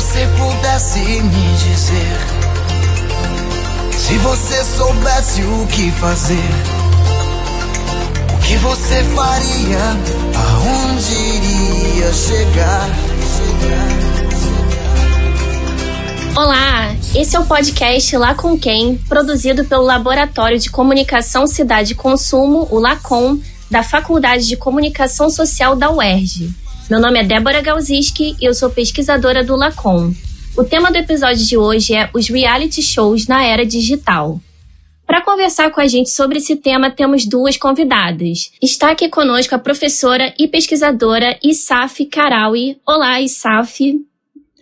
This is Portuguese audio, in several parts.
você pudesse me dizer, se você soubesse o que fazer, o que você faria, aonde iria chegar? Olá, esse é o podcast Lá com Quem, produzido pelo Laboratório de Comunicação Cidade e Consumo, o LACOM, da Faculdade de Comunicação Social da UERJ. Meu nome é Débora Galziski e eu sou pesquisadora do Lacom. O tema do episódio de hoje é os reality shows na era digital. Para conversar com a gente sobre esse tema, temos duas convidadas. Está aqui conosco a professora e pesquisadora Isaf Karawi. Olá, Isaf.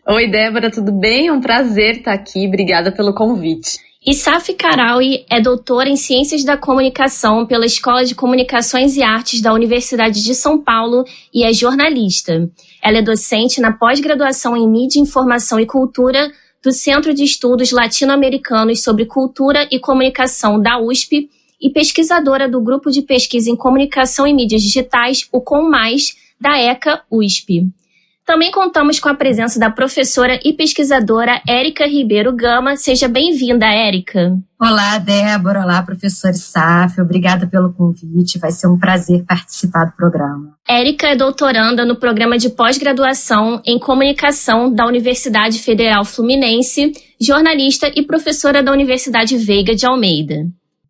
Oi, Débora, tudo bem? É um prazer estar aqui. Obrigada pelo convite. Isaf Karawi é doutora em Ciências da Comunicação pela Escola de Comunicações e Artes da Universidade de São Paulo e é jornalista. Ela é docente na pós-graduação em Mídia, Informação e Cultura do Centro de Estudos Latino-Americanos sobre Cultura e Comunicação da USP e pesquisadora do Grupo de Pesquisa em Comunicação e Mídias Digitais, o Com Mais, da ECA USP. Também contamos com a presença da professora e pesquisadora Érica Ribeiro Gama. Seja bem-vinda, Érica. Olá, Débora. Olá, professor Saf. Obrigada pelo convite. Vai ser um prazer participar do programa. Érica é doutoranda no programa de pós-graduação em comunicação da Universidade Federal Fluminense, jornalista e professora da Universidade Veiga de Almeida.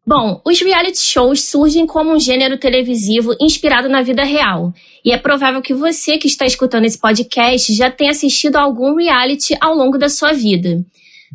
Bom, os reality shows surgem como um gênero televisivo inspirado na vida real. E é provável que você que está escutando esse podcast já tenha assistido a algum reality ao longo da sua vida.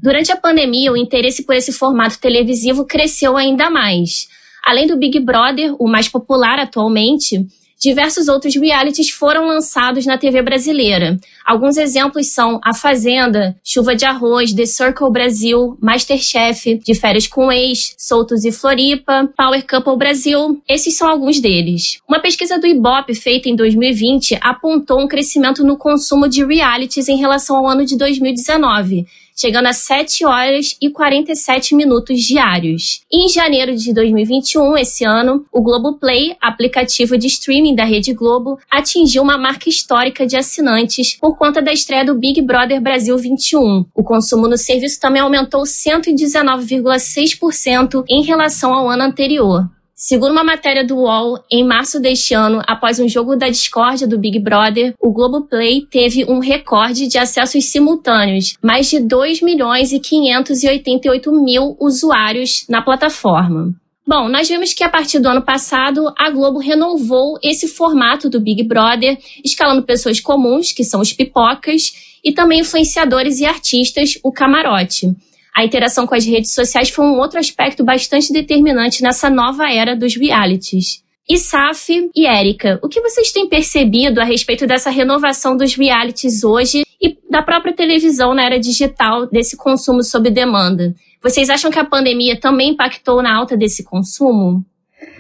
Durante a pandemia, o interesse por esse formato televisivo cresceu ainda mais. Além do Big Brother, o mais popular atualmente, diversos outros realities foram lançados na TV brasileira. Alguns exemplos são A Fazenda, Chuva de Arroz, The Circle Brasil, Masterchef, De Férias com Ex, Soltos e Floripa, Power Couple Brasil. Esses são alguns deles. Uma pesquisa do Ibope feita em 2020 apontou um crescimento no consumo de realities em relação ao ano de 2019 chegando a 7 horas e 47 minutos diários. Em janeiro de 2021, esse ano, o Globoplay, aplicativo de streaming da Rede Globo, atingiu uma marca histórica de assinantes por conta da estreia do Big Brother Brasil 21. O consumo no serviço também aumentou 119,6% em relação ao ano anterior. Segundo uma matéria do UOL, em março deste ano, após um jogo da discórdia do Big Brother, o Globoplay teve um recorde de acessos simultâneos, mais de 2 milhões e 588 mil usuários na plataforma. Bom, nós vimos que a partir do ano passado, a Globo renovou esse formato do Big Brother, escalando pessoas comuns, que são os pipocas, e também influenciadores e artistas, o camarote. A interação com as redes sociais foi um outro aspecto bastante determinante nessa nova era dos realities. E Saf e Érica, o que vocês têm percebido a respeito dessa renovação dos realities hoje e da própria televisão na era digital, desse consumo sob demanda? Vocês acham que a pandemia também impactou na alta desse consumo?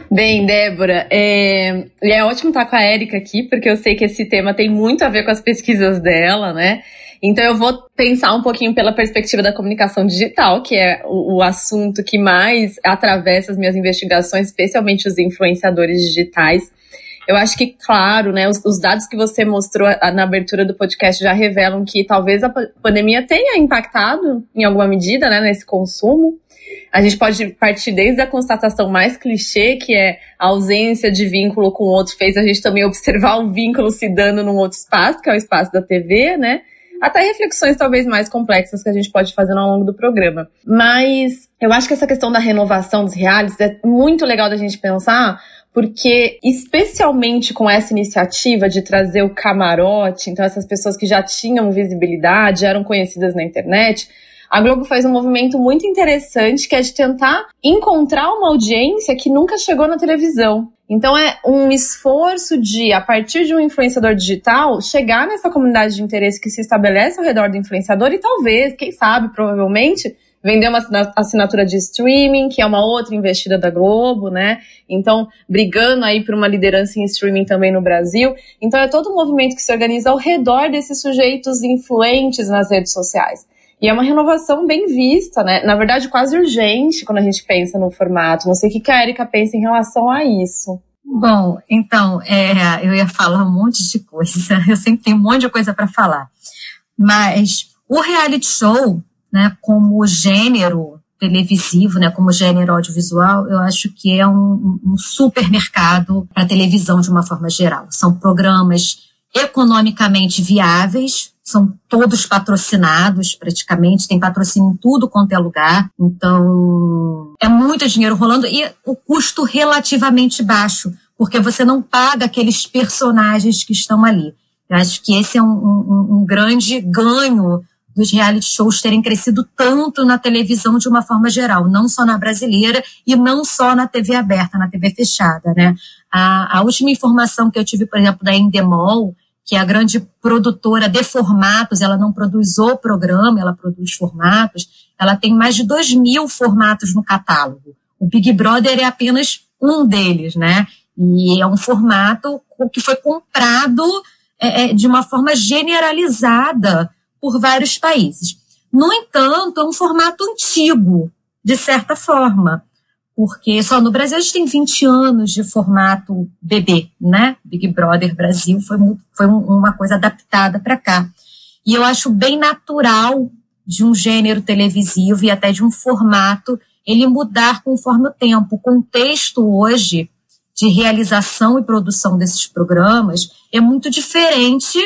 Bem, Débora, é, é ótimo estar com a Érica aqui, porque eu sei que esse tema tem muito a ver com as pesquisas dela, né? Então eu vou pensar um pouquinho pela perspectiva da comunicação digital, que é o, o assunto que mais atravessa as minhas investigações, especialmente os influenciadores digitais. Eu acho que, claro, né, os, os, dados que você mostrou na abertura do podcast já revelam que talvez a pandemia tenha impactado, em alguma medida, né, nesse consumo. A gente pode partir desde a constatação mais clichê, que é a ausência de vínculo com o outro, fez a gente também observar o vínculo se dando num outro espaço, que é o espaço da TV, né? Até reflexões talvez mais complexas que a gente pode fazer ao longo do programa. Mas eu acho que essa questão da renovação dos realities é muito legal da gente pensar, porque especialmente com essa iniciativa de trazer o camarote, então essas pessoas que já tinham visibilidade, eram conhecidas na internet, a Globo faz um movimento muito interessante que é de tentar encontrar uma audiência que nunca chegou na televisão. Então é um esforço de, a partir de um influenciador digital, chegar nessa comunidade de interesse que se estabelece ao redor do influenciador e talvez, quem sabe, provavelmente, vender uma assinatura de streaming, que é uma outra investida da Globo, né? Então, brigando aí por uma liderança em streaming também no Brasil. Então, é todo um movimento que se organiza ao redor desses sujeitos influentes nas redes sociais. E é uma renovação bem vista, né? Na verdade, quase urgente quando a gente pensa no formato. Não sei o que a Erika pensa em relação a isso. Bom, então, é, eu ia falar um monte de coisa. Eu sempre tenho um monte de coisa para falar. Mas O reality show, né, como gênero televisivo, né, como gênero audiovisual, eu acho que é um, um supermercado para televisão de uma forma geral. São programas economicamente viáveis, são todos patrocinados praticamente, tem patrocínio em tudo quanto é lugar. Então, é muito dinheiro rolando e o custo relativamente baixo, porque você não paga aqueles personagens que estão ali. Eu acho que esse é um, um, um grande ganho dos reality shows terem crescido tanto na televisão de uma forma geral, não só na brasileira e não só na TV aberta, na TV fechada, né? A, a última informação que eu tive, por exemplo, da Endemol, que é a grande produtora de formatos, ela não produz o programa, ela produz formatos, ela tem mais de 2 mil formatos no catálogo. O Big Brother é apenas um deles, né? E é um formato que foi comprado é, é, de uma forma generalizada por vários países. No entanto, é um formato antigo, de certa forma porque só no Brasil a gente tem 20 anos de formato bebê, né? Big Brother Brasil foi, foi uma coisa adaptada para cá. E eu acho bem natural de um gênero televisivo e até de um formato ele mudar conforme o tempo. O contexto hoje de realização e produção desses programas é muito diferente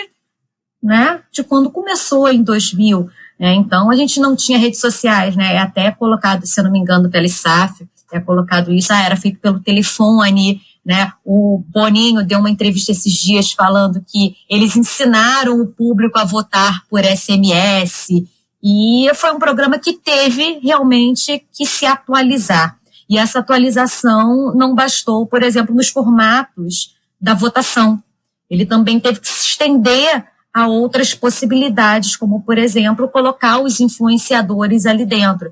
né, de quando começou em 2000. Né? Então, a gente não tinha redes sociais, né? É até colocado, se eu não me engano, pela ISAF, é colocado isso, ah, era feito pelo telefone, né? O Boninho deu uma entrevista esses dias falando que eles ensinaram o público a votar por SMS e foi um programa que teve realmente que se atualizar. E essa atualização não bastou, por exemplo, nos formatos da votação. Ele também teve que se estender a outras possibilidades, como, por exemplo, colocar os influenciadores ali dentro.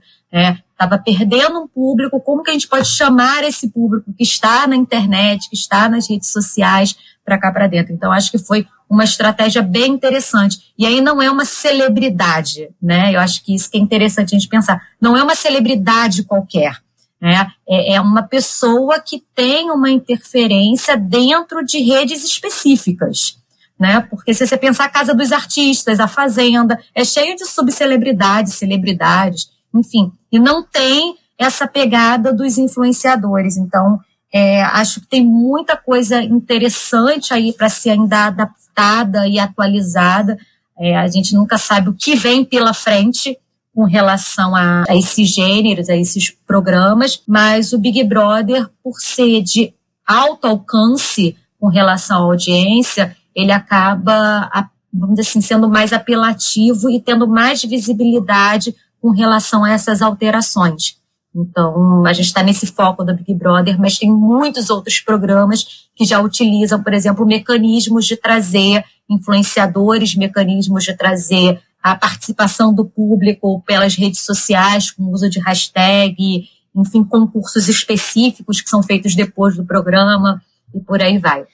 Estava perdendo um público, como que a gente pode chamar esse público que está na internet, que está nas redes sociais, para cá para dentro? Então, acho que foi uma estratégia bem interessante. E aí não é uma celebridade, né? Eu acho que isso que é interessante a gente pensar. Não é uma celebridade qualquer. Né? É, é uma pessoa que tem uma interferência dentro de redes específicas né? Porque se você pensar a Casa dos Artistas, a Fazenda, é cheio de subcelebridades, celebridades, enfim, e não tem essa pegada dos influenciadores. Então, é, acho que tem muita coisa interessante aí para ser ainda adaptada e atualizada. É, a gente nunca sabe o que vem pela frente com relação a, a esses gêneros, a esses programas, mas o Big Brother, por ser de alto alcance com relação à audiência, ele acaba, vamos dizer assim, sendo mais apelativo e tendo mais visibilidade com relação a essas alterações. Então, a gente está nesse foco do Big Brother, mas tem muitos outros programas que já utilizam, por exemplo, mecanismos de trazer influenciadores, mecanismos de trazer a participação do público pelas redes sociais, com o uso de hashtag, enfim, concursos específicos que são feitos depois do programa e por aí vai.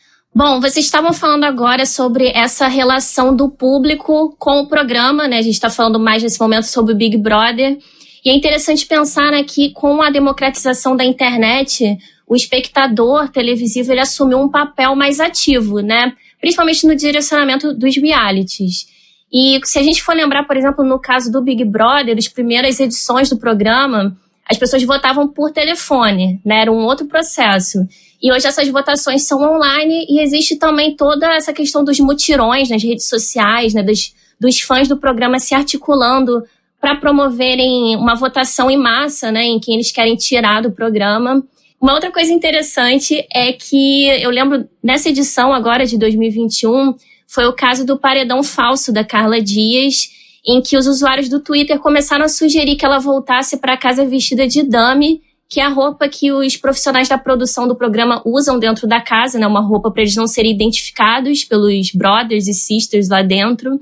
Bom, vocês estavam falando agora sobre essa relação do público com o programa, né? A gente está falando mais nesse momento sobre o Big Brother. E é interessante pensar né, que com a democratização da internet, o espectador televisivo ele assumiu um papel mais ativo, né? Principalmente no direcionamento dos realities. E se a gente for lembrar, por exemplo, no caso do Big Brother, as primeiras edições do programa, as pessoas votavam por telefone, né? Era um outro processo. E hoje essas votações são online e existe também toda essa questão dos mutirões nas redes sociais, né, dos, dos fãs do programa se articulando para promoverem uma votação em massa, né, em quem eles querem tirar do programa. Uma outra coisa interessante é que eu lembro nessa edição agora de 2021 foi o caso do paredão falso da Carla Dias, em que os usuários do Twitter começaram a sugerir que ela voltasse para casa vestida de dame que é a roupa que os profissionais da produção do programa usam dentro da casa, né? Uma roupa para eles não serem identificados pelos brothers e sisters lá dentro.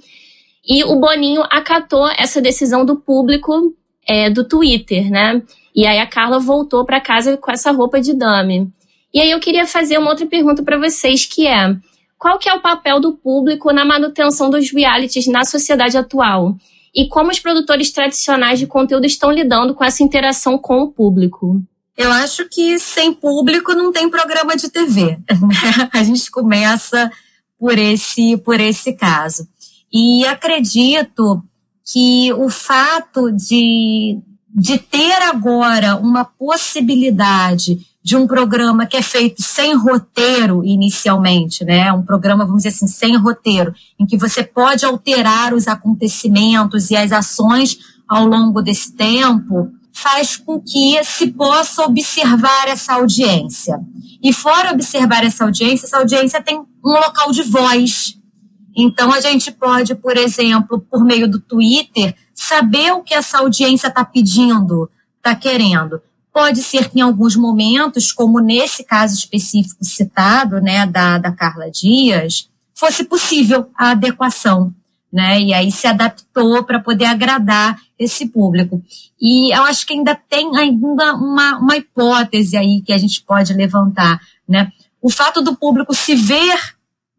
E o Boninho acatou essa decisão do público é, do Twitter, né? E aí a Carla voltou para casa com essa roupa de dame. E aí eu queria fazer uma outra pergunta para vocês, que é: qual que é o papel do público na manutenção dos realities na sociedade atual? e como os produtores tradicionais de conteúdo estão lidando com essa interação com o público? Eu acho que sem público não tem programa de TV. A gente começa por esse, por esse caso. E acredito que o fato de, de ter agora uma possibilidade de um programa que é feito sem roteiro inicialmente, né? Um programa, vamos dizer assim, sem roteiro, em que você pode alterar os acontecimentos e as ações ao longo desse tempo, faz com que se possa observar essa audiência. E fora observar essa audiência, essa audiência tem um local de voz. Então a gente pode, por exemplo, por meio do Twitter, saber o que essa audiência está pedindo, está querendo. Pode ser que em alguns momentos, como nesse caso específico citado, né, da, da Carla Dias, fosse possível a adequação, né? E aí se adaptou para poder agradar esse público. E eu acho que ainda tem ainda uma, uma hipótese aí que a gente pode levantar, né? O fato do público se ver,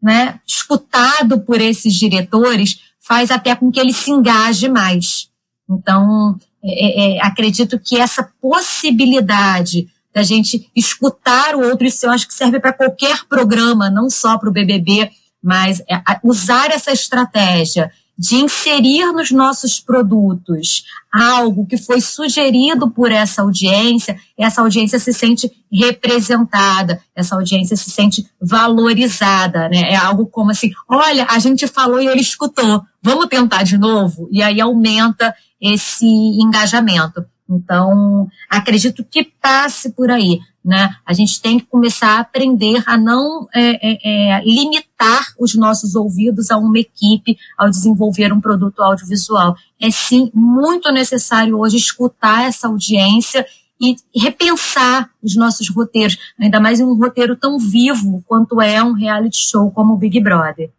né, escutado por esses diretores faz até com que ele se engaje mais. Então, é, é, é, acredito que essa possibilidade da gente escutar o outro, isso eu acho que serve para qualquer programa, não só para o BBB, mas é, usar essa estratégia de inserir nos nossos produtos algo que foi sugerido por essa audiência, essa audiência se sente representada, essa audiência se sente valorizada, né? É algo como assim, olha, a gente falou e ele escutou, vamos tentar de novo? E aí aumenta esse engajamento. Então, acredito que passe por aí. Né? A gente tem que começar a aprender a não é, é, é, limitar os nossos ouvidos a uma equipe ao desenvolver um produto audiovisual. É sim muito necessário hoje escutar essa audiência e repensar os nossos roteiros, ainda mais em um roteiro tão vivo quanto é um reality show como o Big Brother.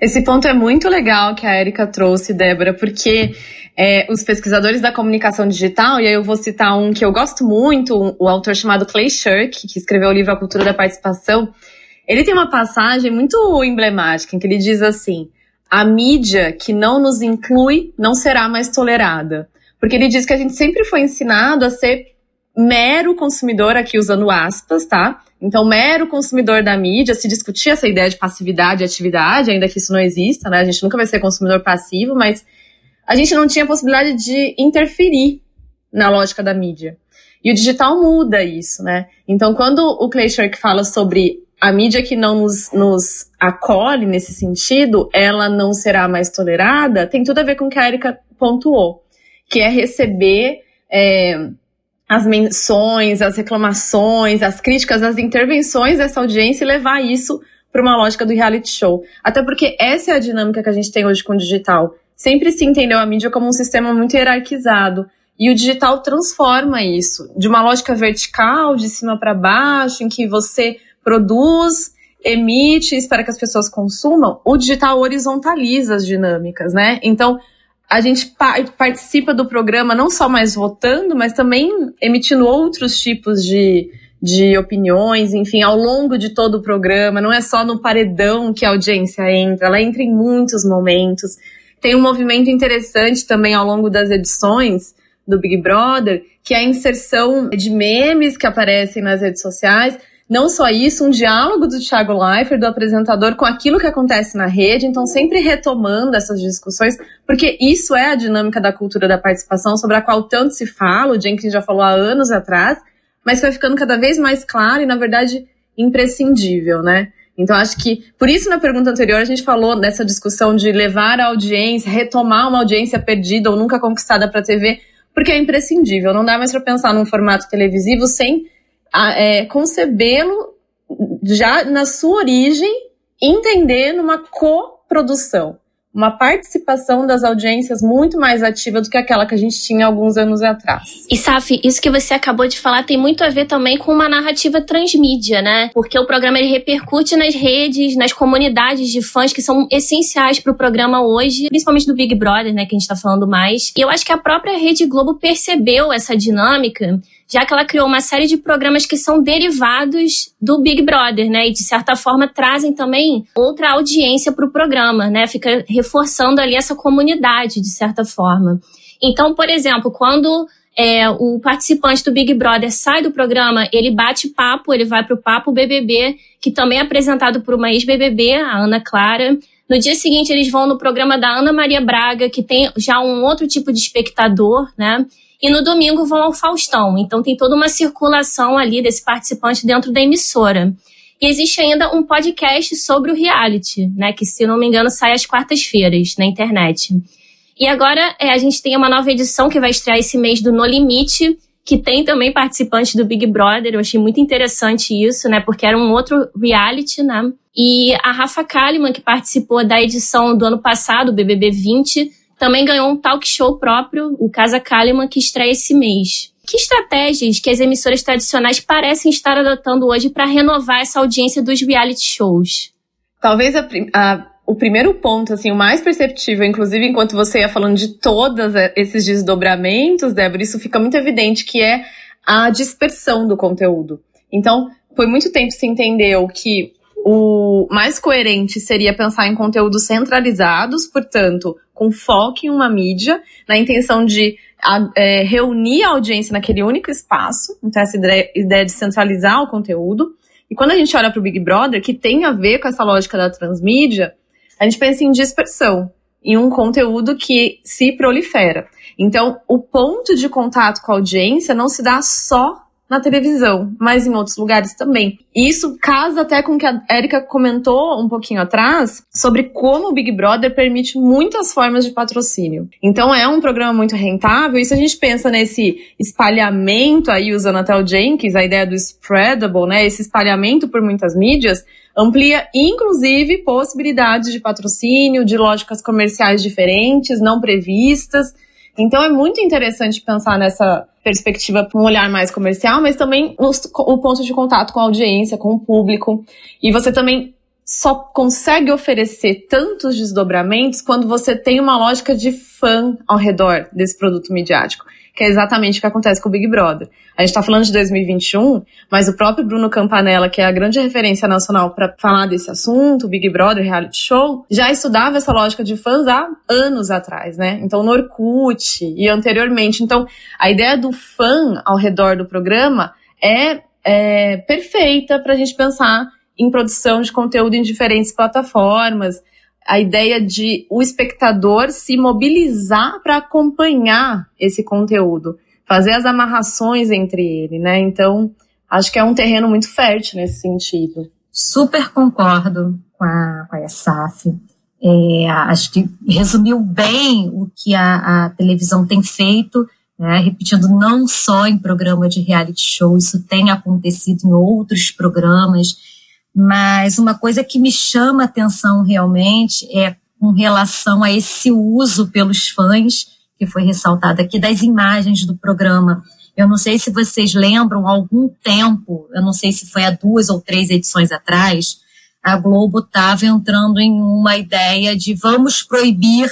Esse ponto é muito legal que a Erika trouxe, Débora, porque é, os pesquisadores da comunicação digital, e aí eu vou citar um que eu gosto muito, um, o autor chamado Clay Shirk, que escreveu o livro A Cultura da Participação, ele tem uma passagem muito emblemática em que ele diz assim: a mídia que não nos inclui não será mais tolerada. Porque ele diz que a gente sempre foi ensinado a ser mero consumidor, aqui usando aspas, tá? Então, mero consumidor da mídia, se discutir essa ideia de passividade e atividade, ainda que isso não exista, né? A gente nunca vai ser consumidor passivo, mas a gente não tinha possibilidade de interferir na lógica da mídia. E o digital muda isso, né? Então, quando o Clay Shirk fala sobre a mídia que não nos, nos acolhe nesse sentido, ela não será mais tolerada, tem tudo a ver com o que a Erika pontuou, que é receber é, as menções, as reclamações, as críticas, as intervenções dessa audiência e levar isso para uma lógica do reality show. Até porque essa é a dinâmica que a gente tem hoje com o digital. Sempre se entendeu a mídia como um sistema muito hierarquizado. E o digital transforma isso de uma lógica vertical, de cima para baixo, em que você produz, emite, espera que as pessoas consumam. O digital horizontaliza as dinâmicas, né? Então, a gente participa do programa não só mais votando, mas também emitindo outros tipos de, de opiniões, enfim, ao longo de todo o programa. Não é só no paredão que a audiência entra, ela entra em muitos momentos. Tem um movimento interessante também ao longo das edições do Big Brother, que é a inserção de memes que aparecem nas redes sociais, não só isso, um diálogo do Thiago Leifert, do apresentador, com aquilo que acontece na rede, então sempre retomando essas discussões, porque isso é a dinâmica da cultura da participação, sobre a qual tanto se fala, o Jenkins já falou há anos atrás, mas vai ficando cada vez mais claro e, na verdade, imprescindível, né? Então, acho que, por isso, na pergunta anterior, a gente falou dessa discussão de levar a audiência, retomar uma audiência perdida ou nunca conquistada para a TV, porque é imprescindível. Não dá mais para pensar num formato televisivo sem é, concebê-lo já na sua origem, entender numa coprodução uma participação das audiências muito mais ativa do que aquela que a gente tinha alguns anos atrás. E Saf, isso que você acabou de falar tem muito a ver também com uma narrativa transmídia, né? Porque o programa ele repercute nas redes, nas comunidades de fãs que são essenciais para o programa hoje, principalmente do Big Brother, né, que a gente está falando mais. E eu acho que a própria Rede Globo percebeu essa dinâmica já que ela criou uma série de programas que são derivados do Big Brother, né? E de certa forma trazem também outra audiência para o programa, né? Fica reforçando ali essa comunidade, de certa forma. Então, por exemplo, quando é, o participante do Big Brother sai do programa, ele bate papo, ele vai para o Papo BBB, que também é apresentado por uma ex-BBB, a Ana Clara, No dia seguinte, eles vão no programa da Ana Maria Braga, que tem já um outro tipo de espectador, né? E no domingo vão ao Faustão. Então tem toda uma circulação ali desse participante dentro da emissora. E existe ainda um podcast sobre o reality, né? Que, se não me engano, sai às quartas-feiras na internet. E agora é, a gente tem uma nova edição que vai estrear esse mês do No Limite, que tem também participantes do Big Brother. Eu achei muito interessante isso, né? Porque era um outro reality, né? E a Rafa Kalimann, que participou da edição do ano passado, BBB 20, também ganhou um talk show próprio, o Casa Kalimann, que estreia esse mês. Que estratégias que as emissoras tradicionais parecem estar adotando hoje para renovar essa audiência dos reality shows? Talvez a, a, o primeiro ponto, assim, o mais perceptível, inclusive enquanto você ia falando de todos esses desdobramentos, Débora, isso fica muito evidente que é a dispersão do conteúdo. Então, por muito tempo se entendeu que o mais coerente seria pensar em conteúdos centralizados, portanto, com foco em uma mídia, na intenção de é, reunir a audiência naquele único espaço, então essa ideia, ideia de centralizar o conteúdo. E quando a gente olha para o Big Brother, que tem a ver com essa lógica da transmídia, a gente pensa em dispersão, em um conteúdo que se prolifera. Então, o ponto de contato com a audiência não se dá só na televisão, mas em outros lugares também. Isso casa até com o que a Erika comentou um pouquinho atrás sobre como o Big Brother permite muitas formas de patrocínio. Então é um programa muito rentável, e se a gente pensa nesse espalhamento aí, usando até o Jenkins, a ideia do spreadable, né, esse espalhamento por muitas mídias, amplia inclusive possibilidades de patrocínio, de lógicas comerciais diferentes, não previstas. Então é muito interessante pensar nessa perspectiva com um olhar mais comercial, mas também o ponto de contato com a audiência, com o público. E você também só consegue oferecer tantos desdobramentos quando você tem uma lógica de fã ao redor desse produto midiático que é exatamente o que acontece com o Big Brother. A gente está falando de 2021, mas o próprio Bruno Campanella, que é a grande referência nacional para falar desse assunto, Big Brother, reality show, já estudava essa lógica de fãs há anos atrás, né? Então, no Orkut e anteriormente. Então, a ideia do fã ao redor do programa é, é perfeita para a gente pensar em produção de conteúdo em diferentes plataformas, a ideia de o espectador se mobilizar para acompanhar esse conteúdo, fazer as amarrações entre ele, né? Então, acho que é um terreno muito fértil nesse sentido. Super concordo com a, com a ESAF. É, acho que resumiu bem o que a, a televisão tem feito, né? repetindo não só em programa de reality show, isso tem acontecido em outros programas mas uma coisa que me chama atenção realmente é com relação a esse uso pelos fãs, que foi ressaltado aqui, das imagens do programa. Eu não sei se vocês lembram, algum tempo, eu não sei se foi há duas ou três edições atrás, a Globo estava entrando em uma ideia de vamos proibir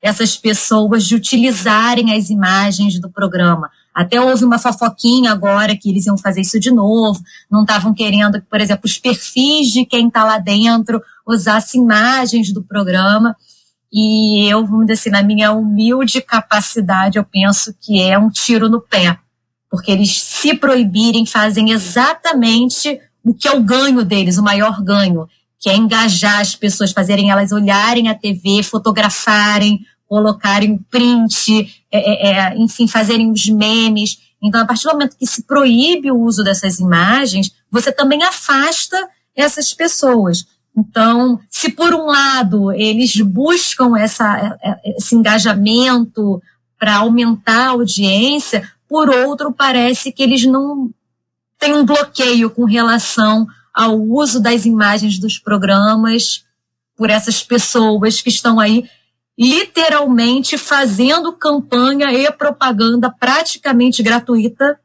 essas pessoas de utilizarem as imagens do programa. Até houve uma fofoquinha agora que eles iam fazer isso de novo, não estavam querendo que, por exemplo, os perfis de quem está lá dentro usassem imagens do programa. E eu, vamos dizer assim, na minha humilde capacidade, eu penso que é um tiro no pé. Porque eles se proibirem fazem exatamente o que é o ganho deles, o maior ganho, que é engajar as pessoas, fazerem elas olharem a TV, fotografarem, colocarem o print, é, é, é, enfim, fazerem os memes. Então, a partir do momento que se proíbe o uso dessas imagens, você também afasta essas pessoas. Então, se por um lado eles buscam essa, é, é, esse engajamento para aumentar a audiência, por outro, parece que eles não têm um bloqueio com relação ao uso das imagens dos programas por essas pessoas que estão aí literalmente fazendo campanha e propaganda praticamente gratuita,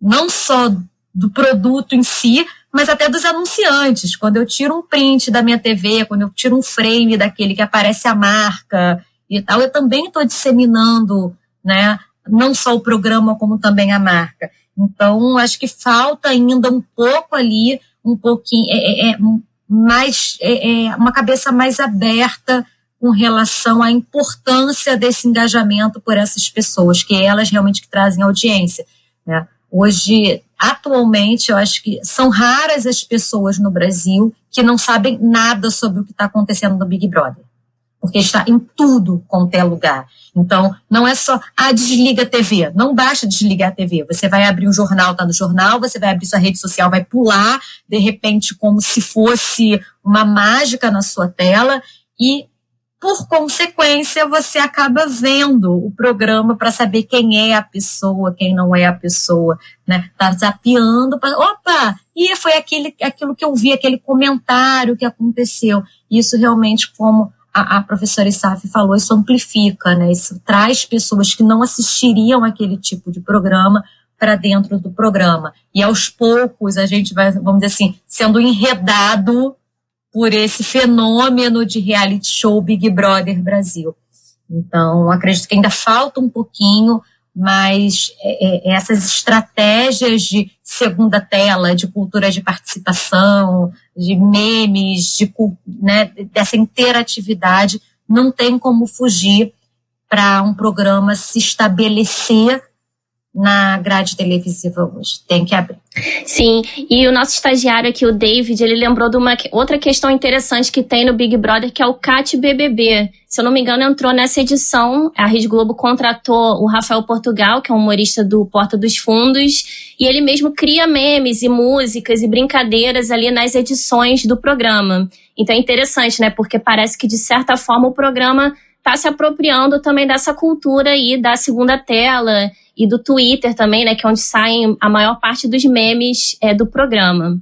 não só do produto em si, mas até dos anunciantes. Quando eu tiro um print da minha TV, quando eu tiro um frame daquele que aparece a marca e tal, eu também estou disseminando, né, não só o programa, como também a marca. Então, acho que falta ainda um pouco ali, um pouquinho, é, é, é mais, é, é, uma cabeça mais aberta com relação à importância desse engajamento por essas pessoas, que é elas realmente que trazem audiência. Né? Hoje, atualmente, eu acho que são raras as pessoas no Brasil que não sabem nada sobre o que está acontecendo no Big Brother. Porque está em tudo quanto é lugar. Então, não é só, ah, desliga a TV. Não basta desligar a TV. Você vai abrir o jornal, tá no jornal, você vai abrir sua rede social, vai pular, de repente, como se fosse uma mágica na sua tela, e por consequência, você acaba vendo o programa para saber quem é a pessoa, quem não é a pessoa, né? Tá zapeando para, opa, e foi aquele, aquilo que eu vi, aquele comentário que aconteceu. Isso realmente, como a, a professora Isaf falou, isso amplifica, né? Isso traz pessoas que não assistiriam aquele tipo de programa para dentro do programa. E aos poucos a gente vai, vamos dizer assim, sendo enredado por esse fenômeno de reality show Big Brother Brasil. Então, acredito que ainda falta um pouquinho, mas é, é, essas estratégias de segunda tela, de cultura de participação, de memes, de, né, dessa interatividade, não tem como fugir para um programa se estabelecer na grade televisiva hoje. Tem que abrir. Sim, e o nosso estagiário aqui, o David, ele lembrou de uma outra questão interessante que tem no Big Brother, que é o CAT BBB. Se eu não me engano, entrou nessa edição. A Rede Globo contratou o Rafael Portugal, que é um humorista do Porta dos Fundos, e ele mesmo cria memes e músicas e brincadeiras ali nas edições do programa. Então é interessante, né? Porque parece que, de certa forma, o programa está se apropriando também dessa cultura aí da segunda tela e do Twitter também, né, que é onde saem a maior parte dos memes é, do programa.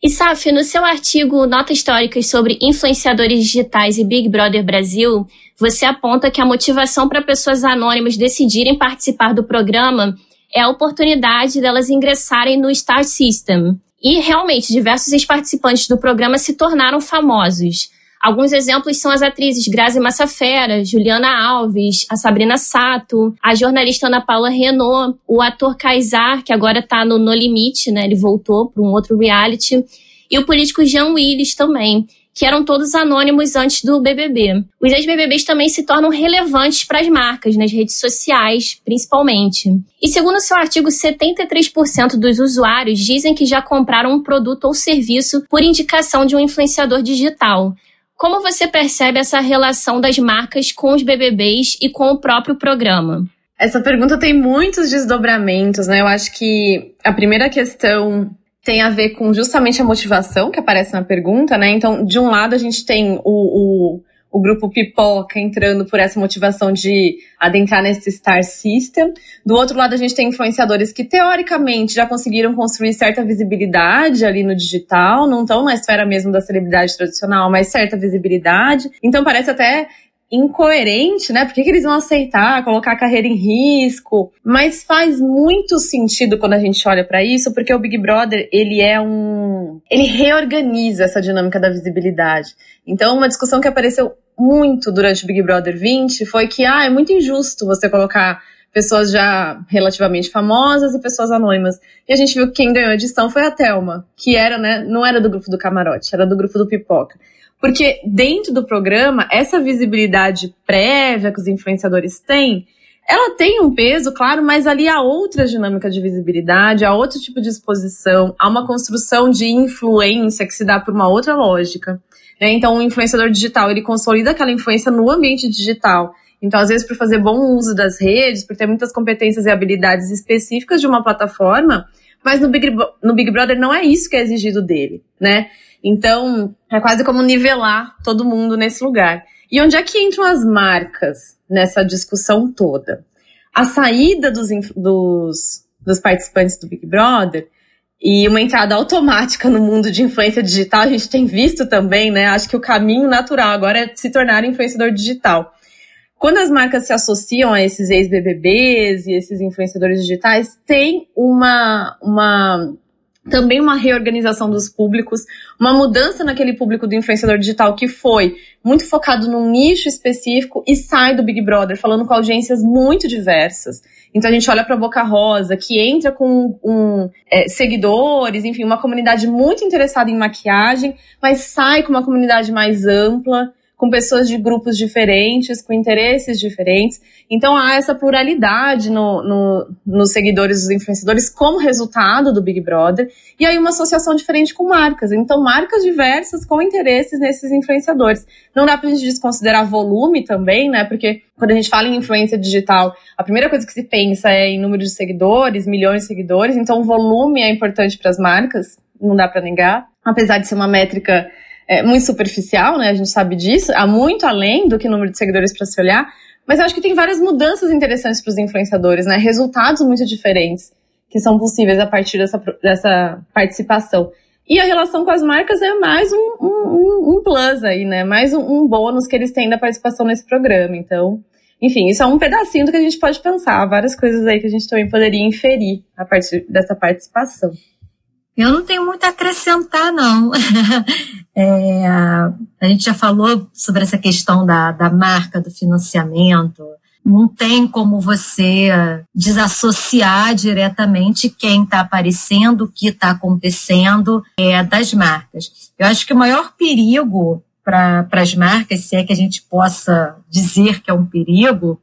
E Saf, no seu artigo Notas Históricas sobre influenciadores digitais e Big Brother Brasil, você aponta que a motivação para pessoas anônimas decidirem participar do programa é a oportunidade delas ingressarem no Star System. E realmente, diversos ex-participantes do programa se tornaram famosos. Alguns exemplos são as atrizes Grazi Massafera, Juliana Alves, a Sabrina Sato, a jornalista Ana Paula Renault, o ator Kaysar, que agora está no No Limite, né? Ele voltou para um outro reality, e o político Jean Willis também que eram todos anônimos antes do BBB. Os ex-BBBs também se tornam relevantes para as marcas, nas redes sociais, principalmente. E segundo seu artigo, 73% dos usuários dizem que já compraram um produto ou serviço por indicação de um influenciador digital. Como você percebe essa relação das marcas com os BBBs e com o próprio programa? Essa pergunta tem muitos desdobramentos, né? Eu acho que a primeira questão tem a ver com justamente a motivação que aparece na pergunta, né? Então, de um lado, a gente tem o, o o grupo Pipoca entrando por essa motivação de adentrar nesse Star System. Do outro lado, a gente tem influenciadores que, teoricamente, já conseguiram construir certa visibilidade ali no digital, não estão na esfera mesmo da celebridade tradicional, mas certa visibilidade. Então, parece até incoerente, né? Por que, que, eles vão aceitar colocar a carreira em risco? Mas faz muito sentido quando a gente olha para isso, porque o Big Brother, ele é um ele reorganiza essa dinâmica da visibilidade. Então, uma discussão que apareceu muito durante o Big Brother 20 foi que ah, é muito injusto você colocar pessoas já relativamente famosas e pessoas anônimas. E a gente viu que quem ganhou a edição foi a Thelma, que era, né, não era do grupo do camarote, era do grupo do pipoca. Porque dentro do programa, essa visibilidade prévia que os influenciadores têm, ela tem um peso, claro, mas ali há outra dinâmica de visibilidade, há outro tipo de exposição, há uma construção de influência que se dá por uma outra lógica. Né? Então, o influenciador digital, ele consolida aquela influência no ambiente digital. Então, às vezes, por fazer bom uso das redes, por ter muitas competências e habilidades específicas de uma plataforma, mas no Big, no Big Brother não é isso que é exigido dele, né? Então, é quase como nivelar todo mundo nesse lugar. E onde é que entram as marcas nessa discussão toda? A saída dos, dos, dos participantes do Big Brother e uma entrada automática no mundo de influência digital, a gente tem visto também, né? Acho que o caminho natural agora é se tornar influenciador digital. Quando as marcas se associam a esses ex-BBBs e esses influenciadores digitais, tem uma, uma também uma reorganização dos públicos, uma mudança naquele público do influenciador digital que foi muito focado num nicho específico e sai do Big Brother falando com audiências muito diversas. Então a gente olha para Boca Rosa, que entra com um, é, seguidores, enfim, uma comunidade muito interessada em maquiagem, mas sai com uma comunidade mais ampla, com pessoas de grupos diferentes, com interesses diferentes. Então há essa pluralidade no, no, nos seguidores dos influenciadores como resultado do Big Brother. E aí uma associação diferente com marcas. Então, marcas diversas com interesses nesses influenciadores. Não dá pra gente desconsiderar volume também, né? Porque quando a gente fala em influência digital, a primeira coisa que se pensa é em número de seguidores, milhões de seguidores. Então, o volume é importante para as marcas, não dá para negar. Apesar de ser uma métrica é, muito superficial, né? A gente sabe disso, há muito além do que o número de seguidores para se olhar. Mas eu acho que tem várias mudanças interessantes para os influenciadores, né? Resultados muito diferentes que são possíveis a partir dessa, dessa participação. E a relação com as marcas é mais um, um, um plus aí, né? Mais um, um, bônus que eles têm da participação nesse programa. Então, enfim, isso é um pedacinho do que a gente pode pensar. Várias coisas aí que a gente também poderia inferir a partir dessa participação. Eu não tenho muito a acrescentar, não. é, a gente já falou sobre essa questão da, da marca, do financiamento. Não tem como você desassociar diretamente quem está aparecendo, o que está acontecendo é, das marcas. Eu acho que o maior perigo para as marcas, se é que a gente possa dizer que é um perigo,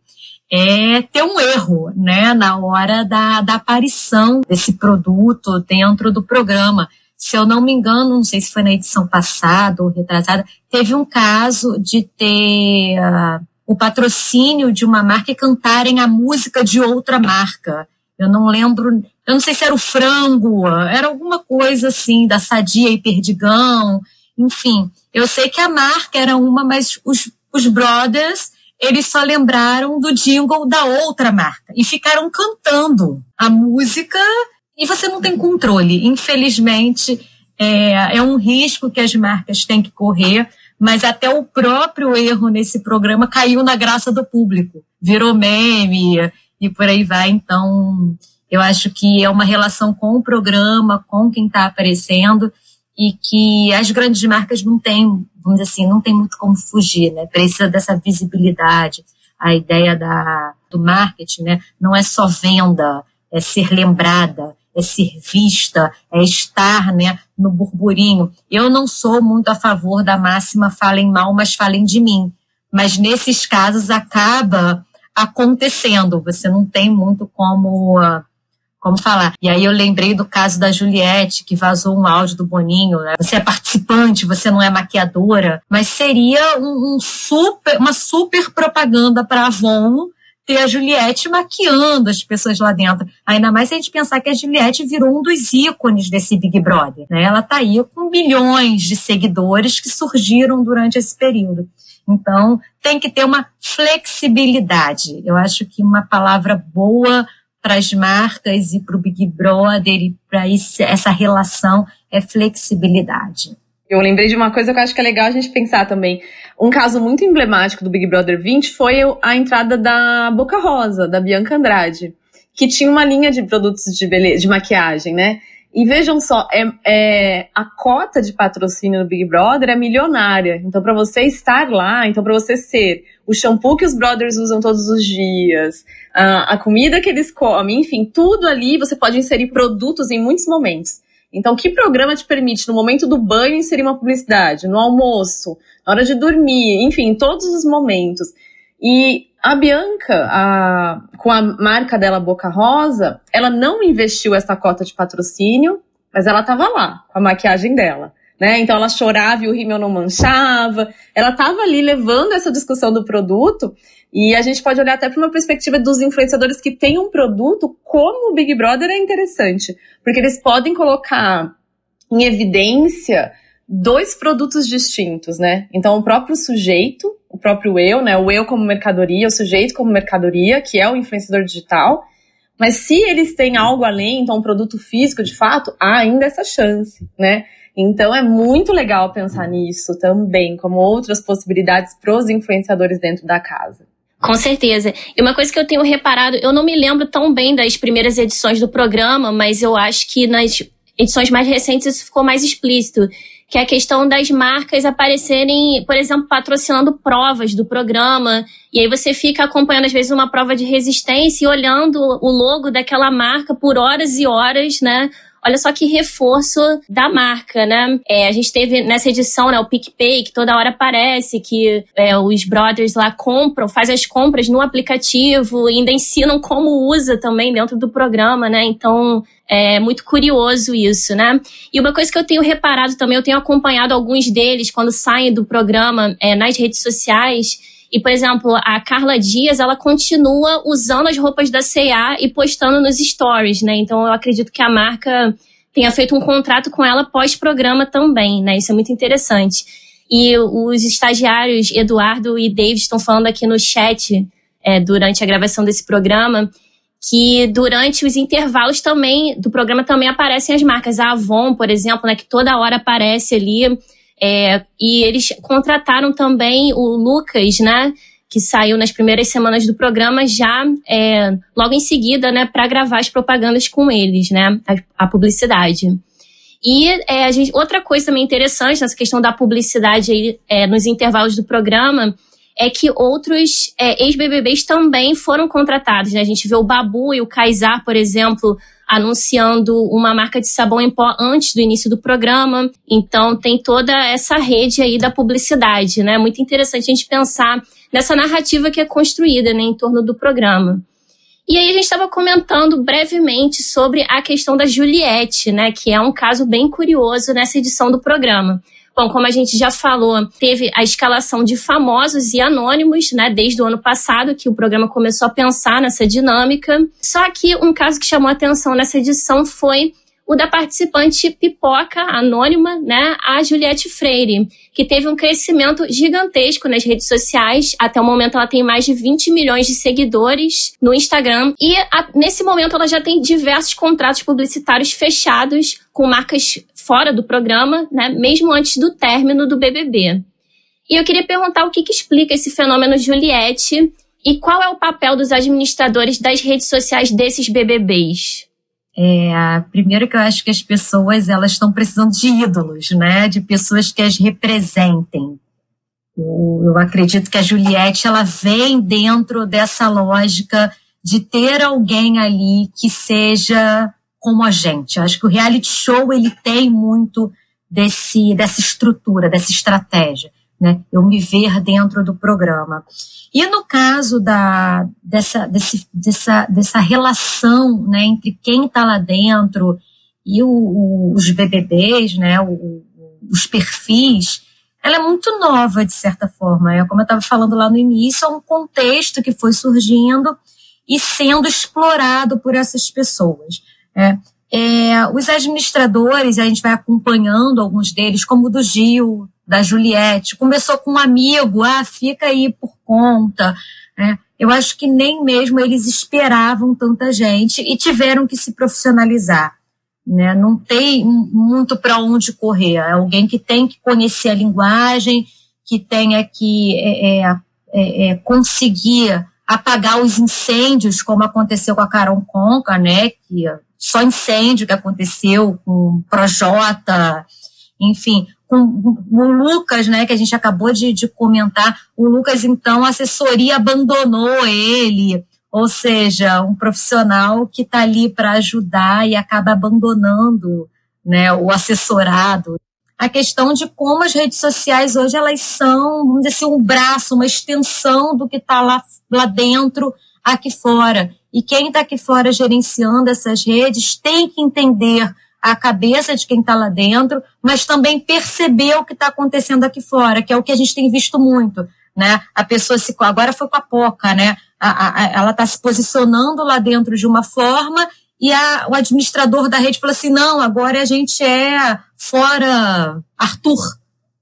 é ter um erro, né, na hora da, da aparição desse produto dentro do programa. Se eu não me engano, não sei se foi na edição passada ou retrasada, teve um caso de ter uh, o patrocínio de uma marca e cantarem a música de outra marca. Eu não lembro, eu não sei se era o frango, era alguma coisa assim, da Sadia e Perdigão, enfim. Eu sei que a marca era uma, mas os, os brothers eles só lembraram do jingle da outra marca e ficaram cantando a música e você não tem controle. Infelizmente, é, é um risco que as marcas têm que correr, mas até o próprio erro nesse programa caiu na graça do público, virou meme e por aí vai. Então, eu acho que é uma relação com o programa, com quem está aparecendo e que as grandes marcas não têm, vamos dizer assim, não tem muito como fugir, né? Precisa dessa visibilidade. A ideia da, do marketing, né? Não é só venda, é ser lembrada, é ser vista, é estar, né, no burburinho. Eu não sou muito a favor da máxima falem mal, mas falem de mim. Mas nesses casos acaba acontecendo. Você não tem muito como uh, como falar. E aí eu lembrei do caso da Juliette, que vazou um áudio do Boninho. Né? Você é participante, você não é maquiadora, mas seria um, um super, uma super propaganda para Avon ter a Juliette maquiando as pessoas lá dentro. Ainda mais se a gente pensar que a Juliette virou um dos ícones desse Big Brother. Né? Ela está aí com milhões de seguidores que surgiram durante esse período. Então, tem que ter uma flexibilidade. Eu acho que uma palavra boa para as marcas e para o Big Brother e para essa relação é flexibilidade. Eu lembrei de uma coisa que eu acho que é legal a gente pensar também. Um caso muito emblemático do Big Brother 20 foi a entrada da Boca Rosa, da Bianca Andrade, que tinha uma linha de produtos de, beleza, de maquiagem, né? E vejam só, é, é, a cota de patrocínio no Big Brother é milionária. Então, para você estar lá, então para você ser o shampoo que os brothers usam todos os dias, a, a comida que eles comem, enfim, tudo ali você pode inserir produtos em muitos momentos. Então, que programa te permite, no momento do banho, inserir uma publicidade? No almoço, na hora de dormir, enfim, em todos os momentos. E a Bianca, a, com a marca dela Boca Rosa, ela não investiu essa cota de patrocínio, mas ela estava lá, com a maquiagem dela. Né? Então ela chorava e o rímel não manchava. Ela estava ali levando essa discussão do produto e a gente pode olhar até para uma perspectiva dos influenciadores que têm um produto como o Big Brother é interessante, porque eles podem colocar em evidência dois produtos distintos, né? Então o próprio sujeito o próprio eu, né? O eu como mercadoria, o sujeito como mercadoria, que é o influenciador digital. Mas se eles têm algo além, então um produto físico de fato, há ainda essa chance, né? Então é muito legal pensar nisso também, como outras possibilidades para os influenciadores dentro da casa. Com certeza. E uma coisa que eu tenho reparado, eu não me lembro tão bem das primeiras edições do programa, mas eu acho que nas edições mais recentes isso ficou mais explícito que é a questão das marcas aparecerem, por exemplo, patrocinando provas do programa. E aí você fica acompanhando, às vezes, uma prova de resistência e olhando o logo daquela marca por horas e horas, né? Olha só que reforço da marca, né? É, a gente teve nessa edição, né, o PicPay, que toda hora aparece que é, os brothers lá compram, fazem as compras no aplicativo, ainda ensinam como usa também dentro do programa, né? Então, é muito curioso isso, né? E uma coisa que eu tenho reparado também, eu tenho acompanhado alguns deles quando saem do programa é, nas redes sociais. E, por exemplo, a Carla Dias, ela continua usando as roupas da C&A e postando nos stories, né? Então, eu acredito que a marca tenha feito um contrato com ela pós-programa também, né? Isso é muito interessante. E os estagiários Eduardo e David estão falando aqui no chat é, durante a gravação desse programa que durante os intervalos também do programa também aparecem as marcas. A Avon, por exemplo, né, que toda hora aparece ali. É, e eles contrataram também o Lucas, né, que saiu nas primeiras semanas do programa, já é, logo em seguida, né, para gravar as propagandas com eles, né, a, a publicidade. E é, a gente, outra coisa também interessante nessa questão da publicidade aí, é, nos intervalos do programa é que outros é, ex-BBBs também foram contratados. Né? A gente vê o Babu e o Kaysar, por exemplo, anunciando uma marca de sabão em pó antes do início do programa. Então tem toda essa rede aí da publicidade, né? Muito interessante a gente pensar nessa narrativa que é construída né, em torno do programa. E aí a gente estava comentando brevemente sobre a questão da Juliette, né? Que é um caso bem curioso nessa edição do programa. Bom, como a gente já falou, teve a escalação de famosos e anônimos, né, desde o ano passado que o programa começou a pensar nessa dinâmica. Só que um caso que chamou atenção nessa edição foi o da participante pipoca anônima, né, a Juliette Freire, que teve um crescimento gigantesco nas redes sociais. Até o momento ela tem mais de 20 milhões de seguidores no Instagram e a, nesse momento ela já tem diversos contratos publicitários fechados com marcas fora do programa, né, mesmo antes do término do BBB. E eu queria perguntar o que, que explica esse fenômeno Juliette e qual é o papel dos administradores das redes sociais desses BBBs. É, primeiro que eu acho que as pessoas elas estão precisando de ídolos, né? De pessoas que as representem. Eu, eu acredito que a Juliette ela vem dentro dessa lógica de ter alguém ali que seja como a gente. Eu acho que o reality show ele tem muito desse dessa estrutura, dessa estratégia, né? Eu me ver dentro do programa. E no caso da, dessa, desse, dessa, dessa relação né, entre quem está lá dentro e o, o, os BBBs, né, o, os perfis, ela é muito nova, de certa forma. É, como eu estava falando lá no início, é um contexto que foi surgindo e sendo explorado por essas pessoas. É, é, os administradores, a gente vai acompanhando alguns deles, como o do Gil, da Juliette, começou com um amigo, ah, fica aí por conta. Né? Eu acho que nem mesmo eles esperavam tanta gente e tiveram que se profissionalizar. Né? Não tem muito para onde correr. É alguém que tem que conhecer a linguagem, que tenha que é, é, é, é conseguir apagar os incêndios, como aconteceu com a Carol Conca, né? Que só incêndio que aconteceu com Projota, enfim, com o Lucas, né, que a gente acabou de, de comentar, o Lucas, então, a assessoria abandonou ele, ou seja, um profissional que está ali para ajudar e acaba abandonando né, o assessorado. A questão de como as redes sociais hoje elas são, vamos dizer assim, um braço, uma extensão do que está lá, lá dentro, aqui fora. E quem está aqui fora gerenciando essas redes tem que entender a cabeça de quem está lá dentro, mas também perceber o que está acontecendo aqui fora, que é o que a gente tem visto muito. Né? A pessoa se agora foi com a Poca, né? A, a, ela está se posicionando lá dentro de uma forma e a, o administrador da rede falou assim: não, agora a gente é fora Arthur,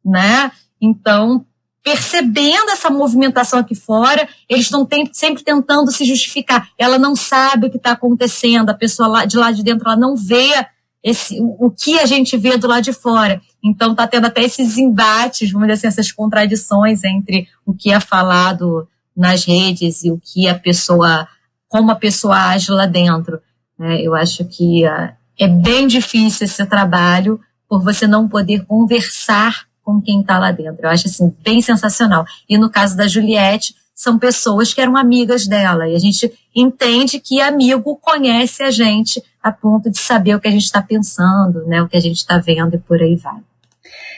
né? Então, percebendo essa movimentação aqui fora, eles estão sempre tentando se justificar. Ela não sabe o que está acontecendo, a pessoa lá de lá de dentro ela não vê esse, o, que a gente vê do lado de fora. Então está tendo até esses embates, vamos dizer assim, essas contradições entre o que é falado nas redes e o que a pessoa, como a pessoa age lá dentro. É, eu acho que uh, é bem difícil esse trabalho por você não poder conversar com quem está lá dentro. Eu acho assim bem sensacional. E no caso da Juliette, são pessoas que eram amigas dela. E a gente entende que amigo conhece a gente a ponto de saber o que a gente está pensando, né, o que a gente está vendo e por aí vai.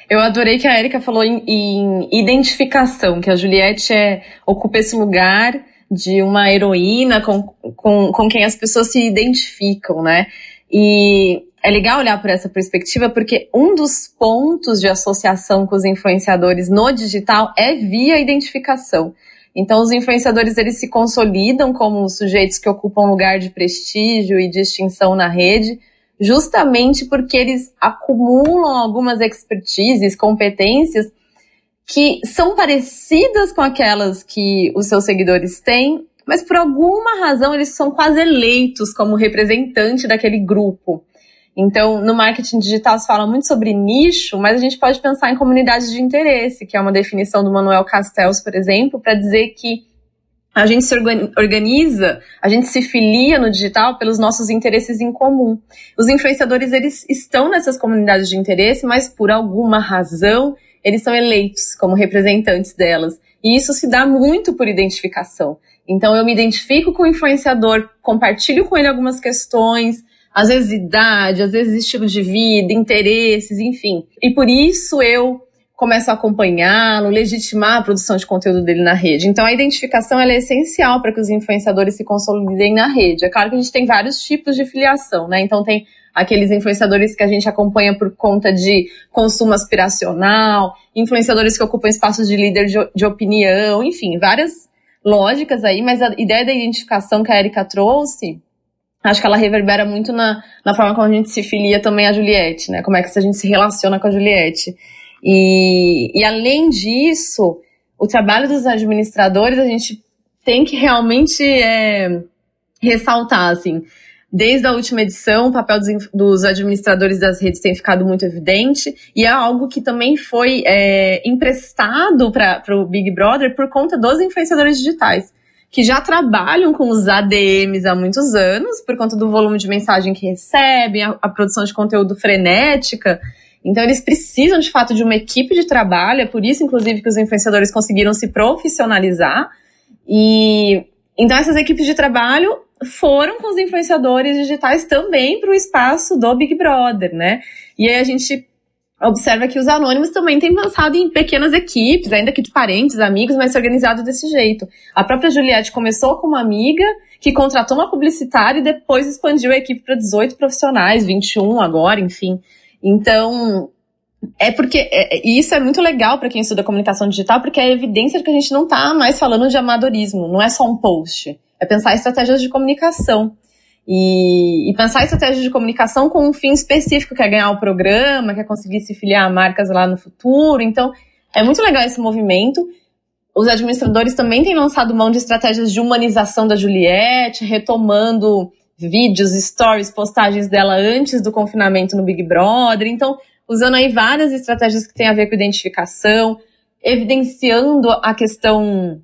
Eu adorei que a Erika falou em, em, identificação, que a Juliette é, ocupa esse lugar de uma heroína com, com, com quem as pessoas se identificam, né? E é legal olhar por essa perspectiva, porque um dos pontos de associação com os influenciadores no digital é via identificação. Então, os influenciadores eles se consolidam como sujeitos que ocupam lugar de prestígio e distinção na rede, justamente porque eles acumulam algumas expertises, competências que são parecidas com aquelas que os seus seguidores têm, mas por alguma razão eles são quase eleitos como representante daquele grupo. Então, no marketing digital se fala muito sobre nicho, mas a gente pode pensar em comunidades de interesse, que é uma definição do Manuel Castells, por exemplo, para dizer que a gente se organiza, a gente se filia no digital pelos nossos interesses em comum. Os influenciadores, eles estão nessas comunidades de interesse, mas por alguma razão, eles são eleitos como representantes delas. E isso se dá muito por identificação. Então, eu me identifico com o influenciador, compartilho com ele algumas questões, às vezes idade, às vezes estilo de vida, interesses, enfim. E por isso eu começo a acompanhá-lo, legitimar a produção de conteúdo dele na rede. Então a identificação é essencial para que os influenciadores se consolidem na rede. É claro que a gente tem vários tipos de filiação, né? Então tem aqueles influenciadores que a gente acompanha por conta de consumo aspiracional, influenciadores que ocupam espaços de líder de, de opinião, enfim, várias lógicas aí, mas a ideia da identificação que a Erika trouxe, acho que ela reverbera muito na, na forma como a gente se filia também a Juliette, né? Como é que a gente se relaciona com a Juliette. E, e além disso, o trabalho dos administradores, a gente tem que realmente é, ressaltar, assim, desde a última edição, o papel dos, dos, administradores das redes tem ficado muito evidente e é algo que também foi é, emprestado para o Big Brother por conta dos influenciadores digitais, que já trabalham com os ADMs há muitos anos, por conta do volume de mensagem que recebem, a, a produção de conteúdo frenética. Então, eles precisam, de fato, de uma equipe de trabalho, é por isso, inclusive, que os influenciadores conseguiram se profissionalizar. E então, essas equipes de trabalho foram com os influenciadores digitais também para o espaço do Big Brother, né? E aí a gente observa que os anônimos também têm pensado em pequenas equipes, ainda que de parentes, amigos, mas organizado desse jeito. A própria Juliette começou com uma amiga que contratou uma publicitária e depois expandiu a equipe para 18 profissionais, 21 agora, enfim. Então, é porque é, é isso é muito legal para quem estuda comunicação digital, porque é evidência de que a gente não está mais falando de amadorismo, não é só um post, é pensar estratégias de comunicação. E, e, pensar estratégias de comunicação com um fim específico, que é ganhar o programa, que é conseguir se filiar a marcas lá no futuro. Então, é muito legal esse movimento. Os administradores também têm lançado mão de estratégias de humanização da Juliette, retomando vídeos, stories, postagens dela antes do confinamento no Big Brother. Então, usando aí várias estratégias que têm a ver com identificação, evidenciando a questão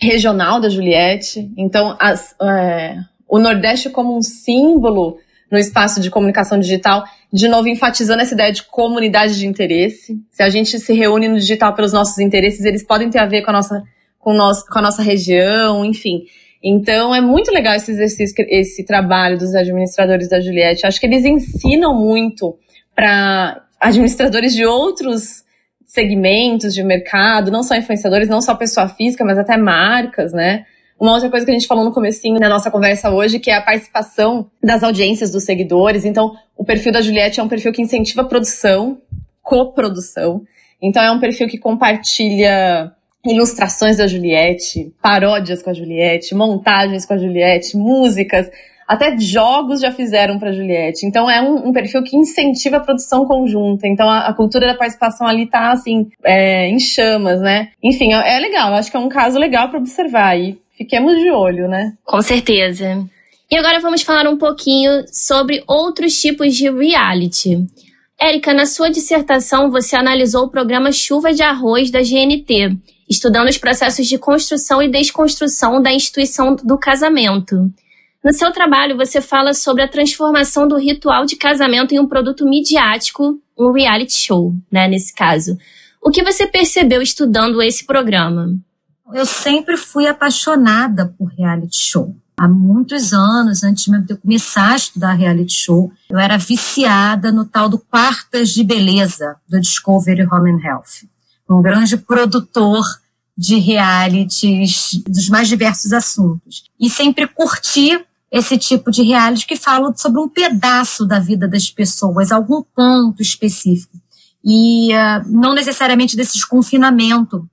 regional da Juliette. Então, as, é, o Nordeste como um símbolo no espaço de comunicação digital, de novo enfatizando essa ideia de comunidade de interesse. Se a gente se reúne no digital pelos nossos interesses, eles podem ter a ver com a nossa, com, nós, com a nossa região, enfim. Então é muito legal esse exercício, esse trabalho dos administradores da Juliette. Acho que eles ensinam muito para administradores de outros segmentos de mercado, não só influenciadores, não só pessoa física, mas até marcas, né? Uma outra coisa que a gente falou no comecinho da nossa conversa hoje, que é a participação das audiências dos seguidores. Então, o perfil da Juliette é um perfil que incentiva produção, coprodução. Então, é um perfil que compartilha ilustrações da Juliette, paródias com a Juliette, montagens com a Juliette, músicas, até jogos já fizeram para Juliette. Então é um, um, perfil que incentiva a produção conjunta. Então a, a cultura da participação ali tá assim é, em chamas, né? Enfim, é, é legal. Acho que é um caso legal para observar e fiquemos de olho, né? Com certeza. E agora vamos falar um pouquinho sobre outros tipos de reality. Érica, na sua dissertação você analisou o programa Chuva de Arroz da GNT estudando os processos de construção e desconstrução da instituição do casamento. No seu trabalho, você fala sobre a transformação do ritual de casamento em um produto midiático, um reality show, né, nesse caso. O que você percebeu estudando esse programa? Eu sempre fui apaixonada por reality show. Há muitos anos, antes mesmo de eu começar a estudar reality show, eu era viciada no tal do Quartas de Beleza, do Discovery Home and Health. Um grande produtor de realities dos mais diversos assuntos. E sempre curti esse tipo de reality que falam sobre um pedaço da vida das pessoas, algum ponto específico. E uh, não necessariamente desse confinamento,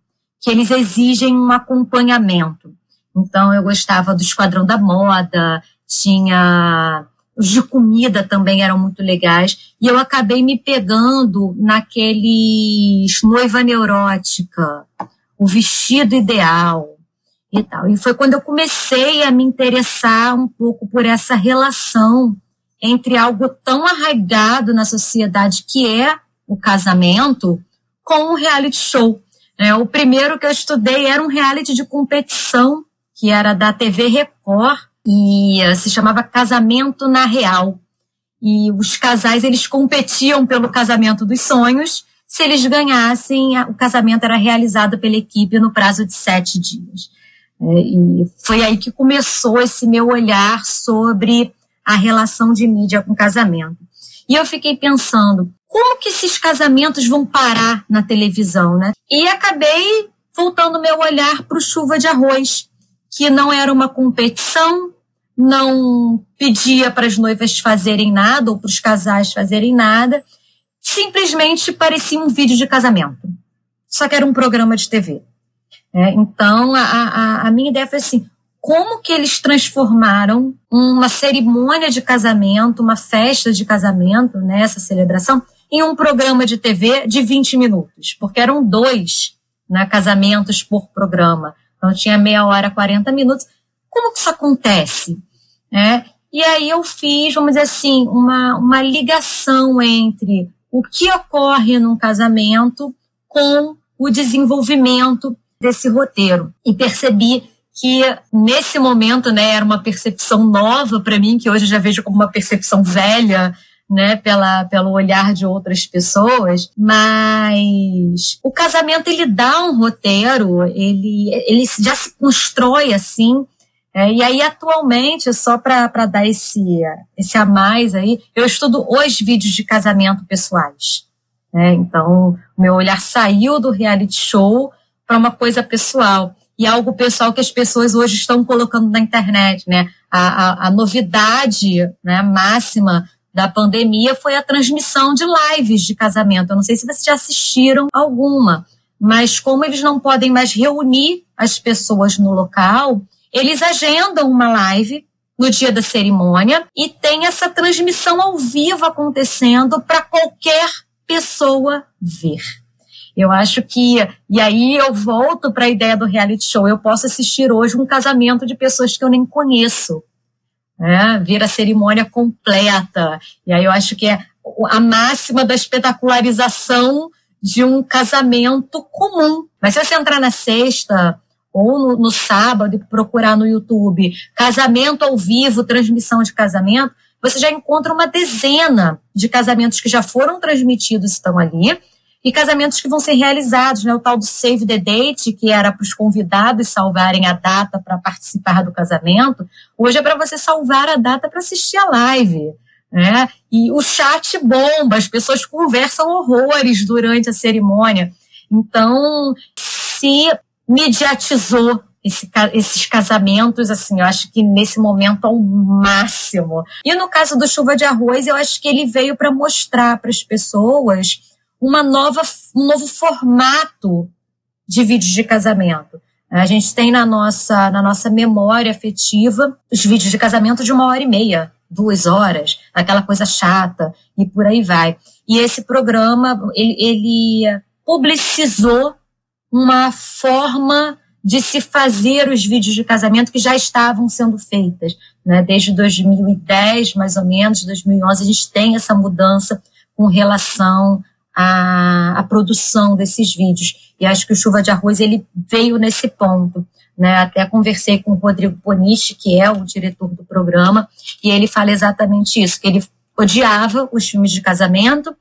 que eles exigem um acompanhamento. Então, eu gostava do Esquadrão da Moda, tinha. Os de comida também eram muito legais. E eu acabei me pegando naqueles Noiva Neurótica, O Vestido Ideal, e tal. E foi quando eu comecei a me interessar um pouco por essa relação entre algo tão arraigado na sociedade que é o casamento com o reality show. É, o primeiro que eu estudei era um reality de competição que era da TV Record e uh, se chamava Casamento na Real. E os casais eles competiam pelo casamento dos sonhos. Se eles ganhassem, o casamento era realizado pela equipe no prazo de sete dias. É, e foi aí que começou esse meu olhar sobre a relação de mídia com casamento. E eu fiquei pensando, como que esses casamentos vão parar na televisão, né? E acabei voltando meu olhar para o Chuva de Arroz, que não era uma competição, não pedia para as noivas fazerem nada ou para os casais fazerem nada, simplesmente parecia um vídeo de casamento. Só que era um programa de TV. É, então, a, a, a minha ideia foi assim: como que eles transformaram uma cerimônia de casamento, uma festa de casamento, né, essa celebração, em um programa de TV de 20 minutos, porque eram dois né, casamentos por programa. Então tinha meia hora, 40 minutos. Como que isso acontece? É, e aí eu fiz, vamos dizer assim, uma, uma ligação entre o que ocorre num casamento com o desenvolvimento desse roteiro e percebi que nesse momento, né, era uma percepção nova para mim, que hoje já vejo como uma percepção velha, né, pela, pelo olhar de outras pessoas, mas o casamento ele dá um roteiro, ele, ele já se constrói assim, é, e aí atualmente, só para dar esse, esse a mais aí, eu estudo os vídeos de casamento pessoais. Né, então, meu olhar saiu do reality show para uma coisa pessoal. E algo pessoal que as pessoas hoje estão colocando na internet, né? A, a, a novidade né, máxima da pandemia foi a transmissão de lives de casamento. Eu não sei se vocês já assistiram alguma, mas como eles não podem mais reunir as pessoas no local, eles agendam uma live no dia da cerimônia e tem essa transmissão ao vivo acontecendo para qualquer pessoa ver. Eu acho que, e aí eu volto para a ideia do reality show. Eu posso assistir hoje um casamento de pessoas que eu nem conheço, né? Ver a cerimônia completa. E aí eu acho que é a máxima da espetacularização de um casamento comum. Mas se você entrar na sexta ou no, no sábado e procurar no YouTube casamento ao vivo, transmissão de casamento, você já encontra uma dezena de casamentos que já foram transmitidos estão ali e casamentos que vão ser realizados, né? O tal do Save the Date, que era para os convidados salvarem a data para participar do casamento, hoje é para você salvar a data para assistir a live. Né? E o chat bomba, as pessoas conversam horrores durante a cerimônia. Então, se mediatizou esse, esses casamentos, assim, eu acho que nesse momento ao máximo. E no caso do Chuva de Arroz, eu acho que ele veio para mostrar para as pessoas uma nova, um novo formato de vídeos de casamento. A gente tem na nossa, na nossa memória afetiva os vídeos de casamento de uma hora e meia, duas horas, aquela coisa chata e por aí vai. E esse programa, ele, ele publicizou uma forma de se fazer os vídeos de casamento que já estavam sendo feitas. Né? Desde 2010, mais ou menos, 2011, a gente tem essa mudança com relação a, a produção desses vídeos. E acho que o Chuva de Arroz ele veio nesse ponto. Né? Até conversei com o Rodrigo Ponichi, que é o diretor do programa, e ele fala exatamente isso, que ele odiava os filmes de casamento,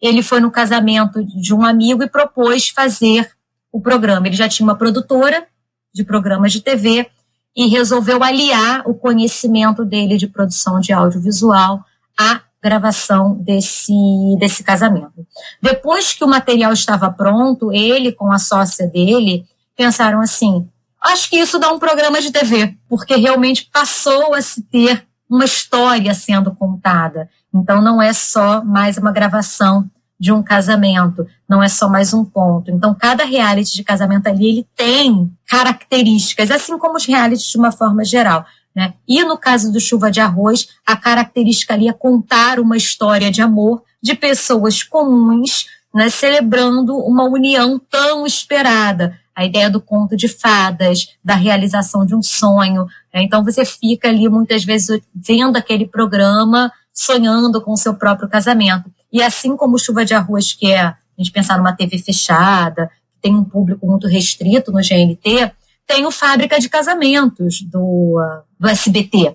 ele foi no casamento de um amigo e propôs fazer o programa. Ele já tinha uma produtora de programas de TV e resolveu aliar o conhecimento dele de produção de audiovisual à gravação desse, desse casamento. Depois que o material estava pronto, ele com a sócia dele pensaram assim: acho que isso dá um programa de TV, porque realmente passou a se ter uma história sendo contada. Então não é só mais uma gravação de um casamento, não é só mais um ponto. Então, cada reality de casamento ali, ele tem características, assim como os realities de uma forma geral. Né? E no caso do Chuva de Arroz, a característica ali é contar uma história de amor de pessoas comuns, né, celebrando uma união tão esperada. A ideia do conto de fadas, da realização de um sonho. Né? Então você fica ali muitas vezes vendo aquele programa, sonhando com o seu próprio casamento. E assim como Chuva de Arroz, que é a gente pensar numa TV fechada, tem um público muito restrito no GNT, tem o Fábrica de Casamentos do, do SBT.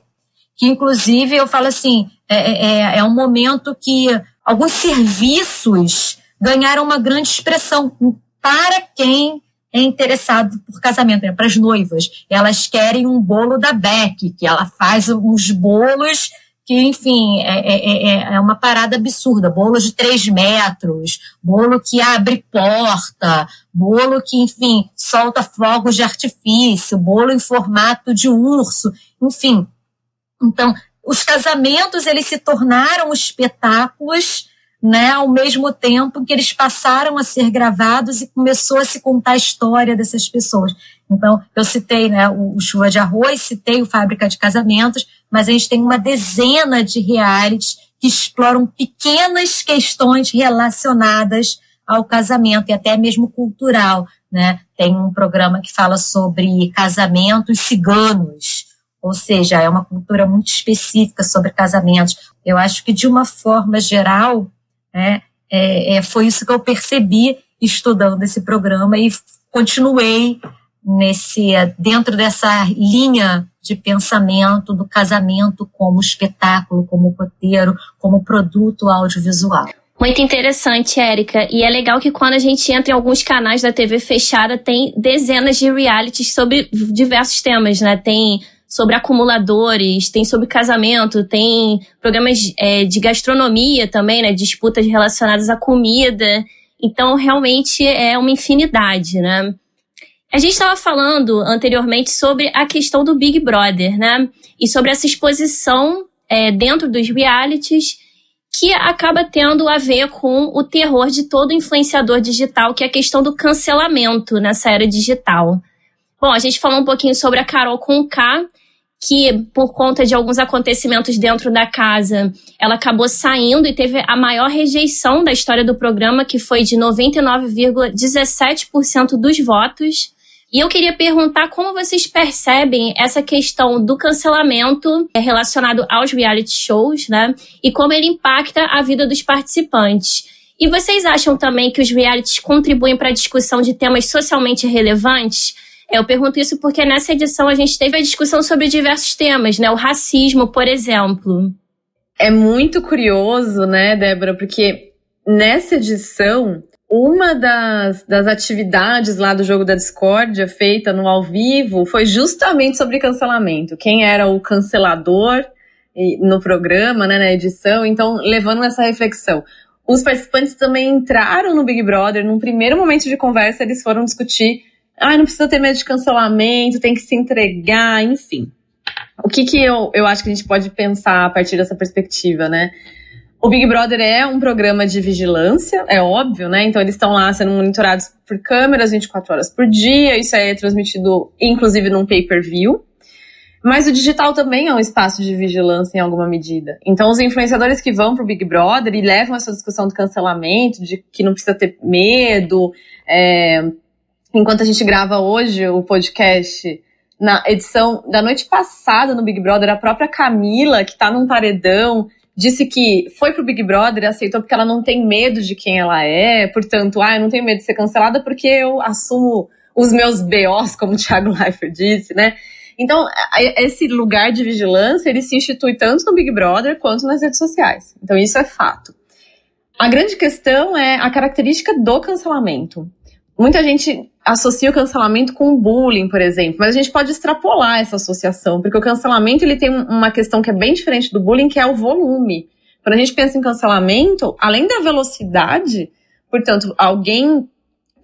Que, inclusive, eu falo assim, é, é, é, é um momento que alguns serviços ganharam uma grande expressão para quem é interessado por casamento, né? para as noivas. Elas querem um bolo da Beck, que ela faz uns bolos que, enfim, é, é, é, é uma parada absurda. Bolo de três metros, bolo que abre porta, bolo que, enfim, solta fogos de artifício, bolo em formato de urso, enfim. Então, os casamentos, eles se tornaram espetáculos, né, ao mesmo tempo que eles passaram a ser gravados e começou a se contar a história dessas pessoas. Então, eu citei né, o, o Chuva de Arroz, citei o Fábrica de Casamentos, mas a gente tem uma dezena de realities que exploram pequenas questões relacionadas ao casamento e até mesmo cultural. Né? Tem um programa que fala sobre casamentos ciganos, ou seja, é uma cultura muito específica sobre casamentos. Eu acho que, de uma forma geral, né, é, é, foi isso que eu percebi estudando esse programa e continuei nesse dentro dessa linha de pensamento do casamento como espetáculo, como roteiro, como produto audiovisual. Muito interessante, Érica. E é legal que quando a gente entra em alguns canais da TV fechada, tem dezenas de realities sobre diversos temas, né? Tem sobre acumuladores, tem sobre casamento, tem programas é, de gastronomia também, né? Disputas relacionadas à comida. Então, realmente é uma infinidade, né? A gente estava falando anteriormente sobre a questão do Big Brother, né? E sobre essa exposição é, dentro dos realities que acaba tendo a ver com o terror de todo influenciador digital, que é a questão do cancelamento nessa era digital. Bom, a gente falou um pouquinho sobre a Carol com K, que por conta de alguns acontecimentos dentro da casa, ela acabou saindo e teve a maior rejeição da história do programa, que foi de 99,17% dos votos. E eu queria perguntar como vocês percebem essa questão do cancelamento relacionado aos reality shows, né? E como ele impacta a vida dos participantes. E vocês acham também que os realities contribuem para a discussão de temas socialmente relevantes? Eu pergunto isso porque nessa edição a gente teve a discussão sobre diversos temas, né? O racismo, por exemplo. É muito curioso, né, Débora, porque nessa edição uma das, das atividades lá do jogo da discórdia feita no ao vivo foi justamente sobre cancelamento. Quem era o cancelador no programa, né, na edição, então levando essa reflexão. Os participantes também entraram no Big Brother, num primeiro momento de conversa, eles foram discutir, ah, não precisa ter medo de cancelamento, tem que se entregar, enfim. O que que eu, eu acho que a gente pode pensar a partir dessa perspectiva, né? O Big Brother é um programa de vigilância, é óbvio, né? Então eles estão lá sendo monitorados por câmeras 24 horas por dia, isso é transmitido inclusive num pay-per-view. Mas o digital também é um espaço de vigilância em alguma medida. Então os influenciadores que vão pro Big Brother e levam essa discussão do cancelamento, de que não precisa ter medo. É... Enquanto a gente grava hoje o podcast, na edição da noite passada no Big Brother, a própria Camila, que tá num paredão, disse que foi pro Big Brother e aceitou porque ela não tem medo de quem ela é, portanto, ah, eu não tenho medo de ser cancelada porque eu assumo os meus BOs, como o Thiago Leifert disse, né? Então, esse lugar de vigilância, ele se institui tanto no Big Brother quanto nas redes sociais. Então, isso é fato. A grande questão é a característica do cancelamento. Muita gente associa o cancelamento com o bullying, por exemplo, mas a gente pode extrapolar essa associação, porque o cancelamento ele tem uma questão que é bem diferente do bullying, que é o volume. Quando a gente pensa em cancelamento, além da velocidade, portanto, alguém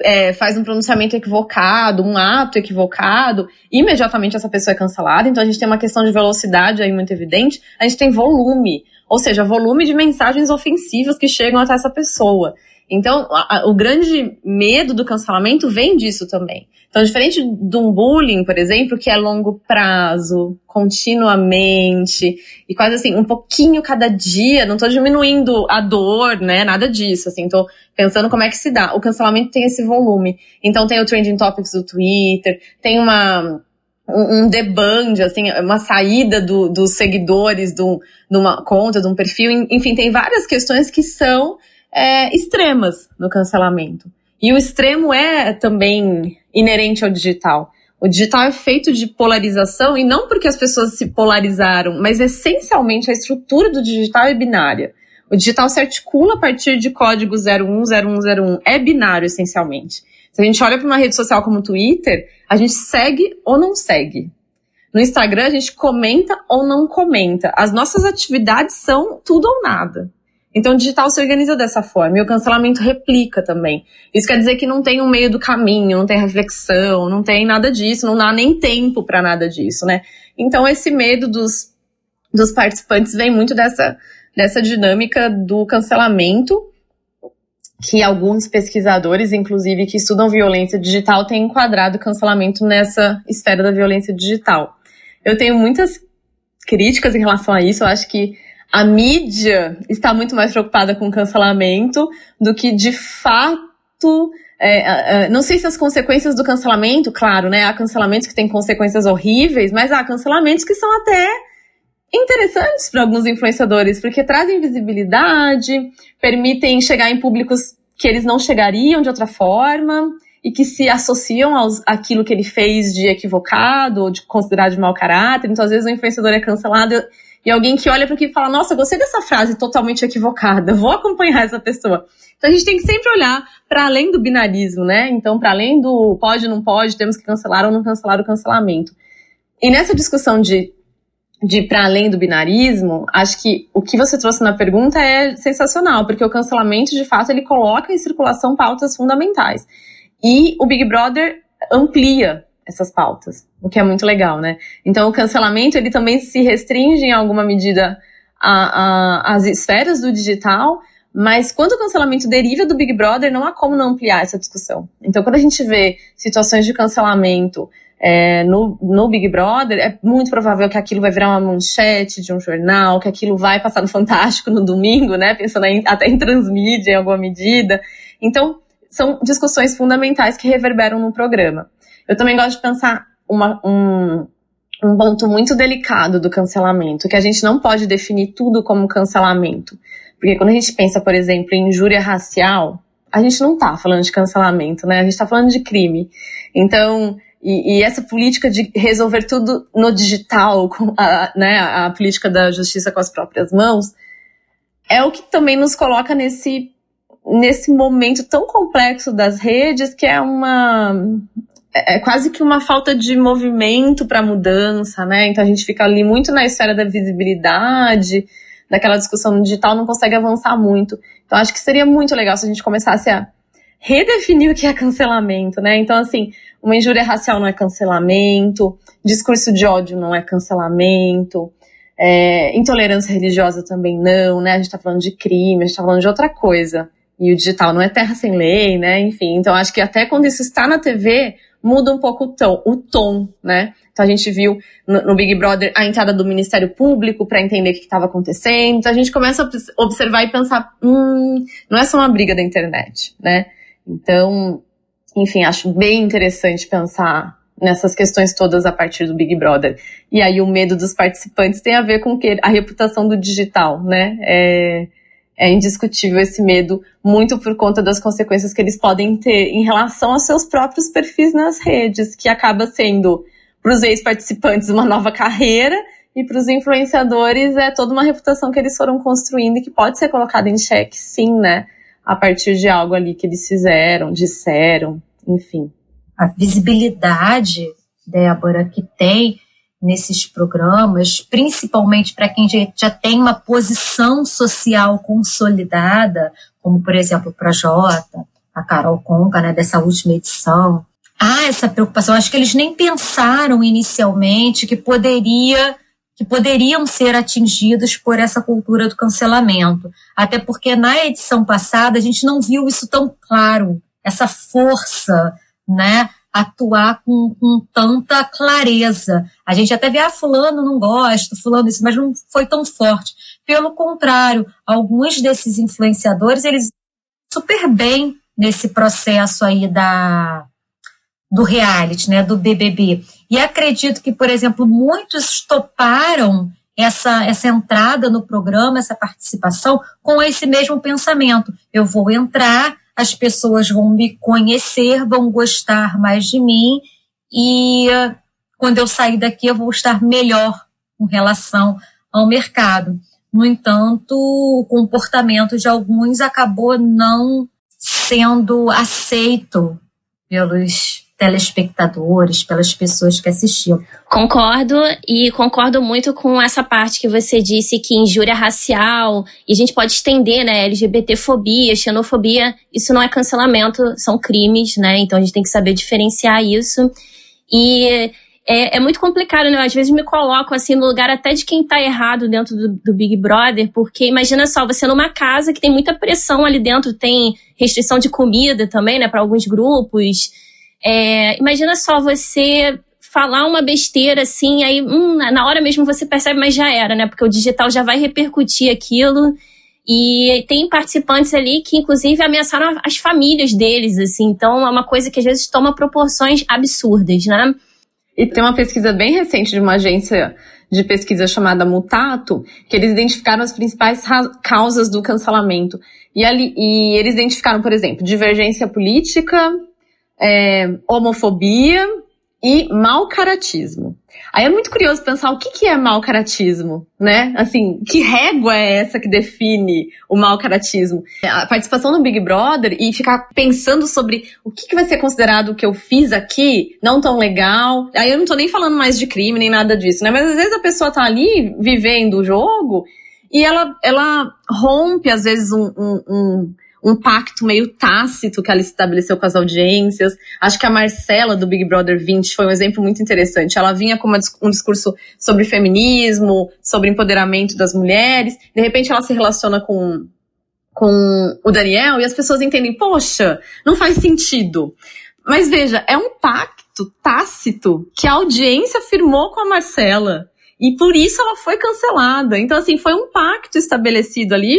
é, faz um pronunciamento equivocado, um ato equivocado, imediatamente essa pessoa é cancelada. Então a gente tem uma questão de velocidade aí muito evidente. A gente tem volume, ou seja, volume de mensagens ofensivas que chegam até essa pessoa. Então, a, a, o grande medo do cancelamento vem disso também. Então, diferente de um bullying, por exemplo, que é longo prazo, continuamente, e quase assim, um pouquinho cada dia, não estou diminuindo a dor, né? Nada disso, assim, tô pensando como é que se dá. O cancelamento tem esse volume. Então, tem o Trending Topics do Twitter, tem uma um, deband, assim, uma saída do, dos seguidores do, de uma conta, de um perfil, enfim, tem várias questões que são é, extremas no cancelamento. E o extremo é também inerente ao digital. O digital é feito de polarização e não porque as pessoas se polarizaram, mas essencialmente a estrutura do digital é binária. O digital se articula a partir de código 010101. É binário, essencialmente. Se a gente olha para uma rede social como o Twitter, a gente segue ou não segue. No Instagram, a gente comenta ou não comenta. As nossas atividades são tudo ou nada. Então, o digital se organiza dessa forma e o cancelamento replica também. Isso quer dizer que não tem um meio do caminho, não tem reflexão, não tem nada disso, não dá nem tempo para nada disso, né? Então, esse medo dos, dos participantes vem muito dessa, dessa dinâmica do cancelamento, que alguns pesquisadores, inclusive, que estudam violência digital, têm enquadrado o cancelamento nessa esfera da violência digital. Eu tenho muitas críticas em relação a isso, eu acho que a mídia está muito mais preocupada com cancelamento do que de fato. É, não sei se as consequências do cancelamento, claro, né? Há cancelamentos que têm consequências horríveis, mas há cancelamentos que são até interessantes para alguns influenciadores, porque trazem visibilidade, permitem chegar em públicos que eles não chegariam de outra forma e que se associam aos, àquilo que ele fez de equivocado ou de considerado de mau caráter. Então, às vezes, o influenciador é cancelado e alguém que olha para aquilo e fala: Nossa, gostei dessa frase totalmente equivocada, vou acompanhar essa pessoa. Então a gente tem que sempre olhar para além do binarismo, né? Então, para além do pode, não pode, temos que cancelar ou não cancelar o cancelamento. E nessa discussão de, de para além do binarismo, acho que o que você trouxe na pergunta é sensacional, porque o cancelamento, de fato, ele coloca em circulação pautas fundamentais. E o Big Brother amplia essas pautas, o que é muito legal, né? Então o cancelamento ele também se restringe em alguma medida às esferas do digital, mas quando o cancelamento deriva do Big Brother, não há como não ampliar essa discussão. Então quando a gente vê situações de cancelamento é, no, no Big Brother, é muito provável que aquilo vai virar uma manchete de um jornal, que aquilo vai passar no Fantástico no domingo, né? Pensando em, até em transmídia em alguma medida. Então, são discussões fundamentais que reverberam no programa. Eu também gosto de pensar uma, um, um ponto muito delicado do cancelamento, que a gente não pode definir tudo como cancelamento. Porque quando a gente pensa, por exemplo, em injúria racial, a gente não está falando de cancelamento, né? A gente está falando de crime. Então, e, e, essa política de resolver tudo no digital, com a, né, a política da justiça com as próprias mãos, é o que também nos coloca nesse, nesse momento tão complexo das redes, que é uma, é, é quase que uma falta de movimento para mudança, né? Então a gente fica ali muito na esfera da visibilidade, daquela discussão digital, não consegue avançar muito. Então acho que seria muito legal se a gente começasse a redefinir o que é cancelamento, né? Então assim, uma injúria racial não é cancelamento, discurso de ódio não é cancelamento, é, intolerância religiosa também não, né? A gente está falando de crime, a gente está falando de outra coisa. E o digital não é terra sem lei, né? Enfim, então acho que até quando isso está na TV, muda um pouco o tom, o tom né? Então a gente viu no, no Big Brother a entrada do Ministério Público para entender o que estava acontecendo. Então a gente começa a observar e pensar, hum, não é só uma briga da internet, né? Então, enfim, acho bem interessante pensar nessas questões todas a partir do Big Brother. E aí o medo dos participantes tem a ver com que a reputação do digital, né? É, é indiscutível esse medo, muito por conta das consequências que eles podem ter em relação aos seus próprios perfis nas redes, que acaba sendo para os ex-participantes uma nova carreira e para os influenciadores é toda uma reputação que eles foram construindo e que pode ser colocada em xeque, sim, né? A partir de algo ali que eles fizeram, disseram, enfim. A visibilidade, Débora, que tem nesses programas, principalmente para quem já, tem uma posição social consolidada, como por exemplo para Jota, a Carol Conca, né, dessa última edição. Há essa preocupação. Acho que eles nem pensaram inicialmente que poderia que poderiam ser atingidos por essa cultura do cancelamento. Até porque na edição passada a gente não viu isso tão claro, essa força, né? Atuar com, com, tanta clareza. A gente até vê, ah, fulano não gosta, fulano isso, mas não foi tão forte. Pelo contrário, alguns desses influenciadores, eles super bem nesse processo aí da do reality, né, do BBB. E acredito que, por exemplo, muitos toparam essa, essa entrada no programa, essa participação, com esse mesmo pensamento. Eu vou entrar, as pessoas vão me conhecer, vão gostar mais de mim e quando eu sair daqui eu vou estar melhor com relação ao mercado. No entanto, o comportamento de alguns acabou não sendo aceito pelos telespectadores, pelas pessoas que assistiam. Concordo e concordo muito com essa parte que você disse que injúria racial, e a gente pode estender, né, LGBTfobia, xenofobia, isso não é cancelamento, são crimes, né? Então a gente tem que saber diferenciar isso. E é, é, muito complicado, né? Às vezes me coloco assim no lugar até de quem tá errado dentro do, do, Big Brother, porque imagina só, você numa casa que tem muita pressão ali dentro, tem restrição de comida também, né, para alguns grupos. É, imagina só você falar uma besteira assim, aí hum, na hora mesmo você percebe, mas já era, né? Porque o digital já vai repercutir aquilo. E tem participantes ali que, inclusive, ameaçaram as famílias deles, assim. Então, é uma coisa que às vezes toma proporções absurdas, né? E tem uma pesquisa bem recente de uma agência de pesquisa chamada Mutato, que eles identificaram as principais causas do cancelamento. E, ali, e eles identificaram, por exemplo, divergência política, é, homofobia e mau caratismo. Aí é muito curioso pensar o que, que é mau caratismo, né? Assim, que régua é essa que define o mau caratismo? A participação no Big Brother e ficar pensando sobre o que, que vai ser considerado que eu fiz aqui não tão legal. Aí eu não tô nem falando mais de crime nem nada disso, né? Mas às vezes a pessoa tá ali vivendo o jogo e ela, ela rompe, às vezes, um, um, um um pacto meio tácito que ela estabeleceu com as audiências. Acho que a Marcela do Big Brother 20 foi um exemplo muito interessante. Ela vinha com uma, um discurso sobre feminismo, sobre empoderamento das mulheres. De repente ela se relaciona com com o Daniel e as pessoas entendem, poxa, não faz sentido. Mas veja, é um pacto tácito que a audiência firmou com a Marcela. E por isso ela foi cancelada. Então, assim, foi um pacto estabelecido ali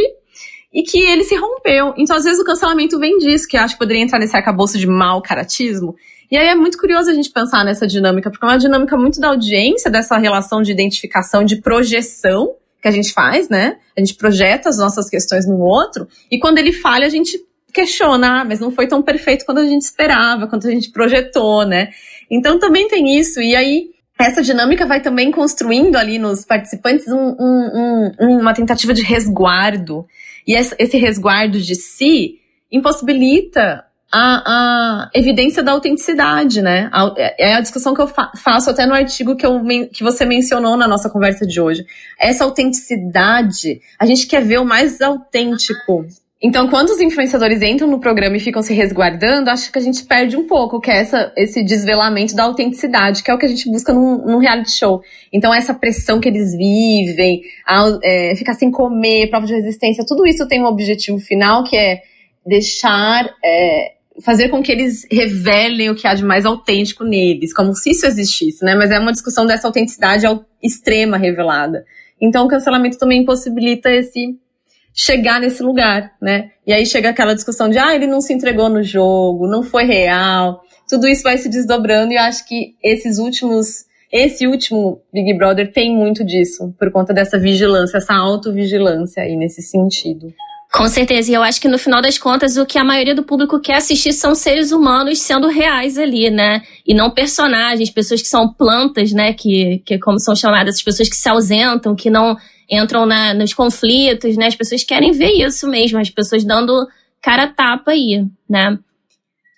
e que ele se rompeu. Então, às vezes, o cancelamento vem disso, que acho que poderia entrar nesse arcabouço de mau caratismo. E aí é muito curioso a gente pensar nessa dinâmica, porque é uma dinâmica muito da audiência, dessa relação de identificação, de projeção que a gente faz, né? A gente projeta as nossas questões no outro, e quando ele falha, a gente questiona, ah, mas não foi tão perfeito quanto a gente esperava, quanto a gente projetou, né? Então também tem isso, e aí essa dinâmica vai também construindo ali nos participantes um, um, um, uma tentativa de resguardo e esse resguardo de si impossibilita a, a evidência da autenticidade, né? É a discussão que eu fa faço até no artigo que, eu, que você mencionou na nossa conversa de hoje. Essa autenticidade, a gente quer ver o mais autêntico então, quando os influenciadores entram no programa e ficam se resguardando, acho que a gente perde um pouco, que é essa, esse desvelamento da autenticidade, que é o que a gente busca num, num reality show. Então, essa pressão que eles vivem, a, é, ficar sem comer, prova de resistência, tudo isso tem um objetivo final, que é deixar, é, fazer com que eles revelem o que há de mais autêntico neles, como se isso existisse, né? Mas é uma discussão dessa autenticidade extrema revelada. Então, o cancelamento também impossibilita esse chegar nesse lugar, né? E aí chega aquela discussão de, ah, ele não se entregou no jogo, não foi real. Tudo isso vai se desdobrando e eu acho que esses últimos, esse último Big Brother tem muito disso, por conta dessa vigilância, essa autovigilância aí nesse sentido. Com certeza, e eu acho que no final das contas o que a maioria do público quer assistir são seres humanos sendo reais ali, né? E não personagens, pessoas que são plantas, né? Que, que como são chamadas, as pessoas que se ausentam, que não entram na, nos conflitos, né? As pessoas querem ver isso mesmo, as pessoas dando cara tapa aí, né?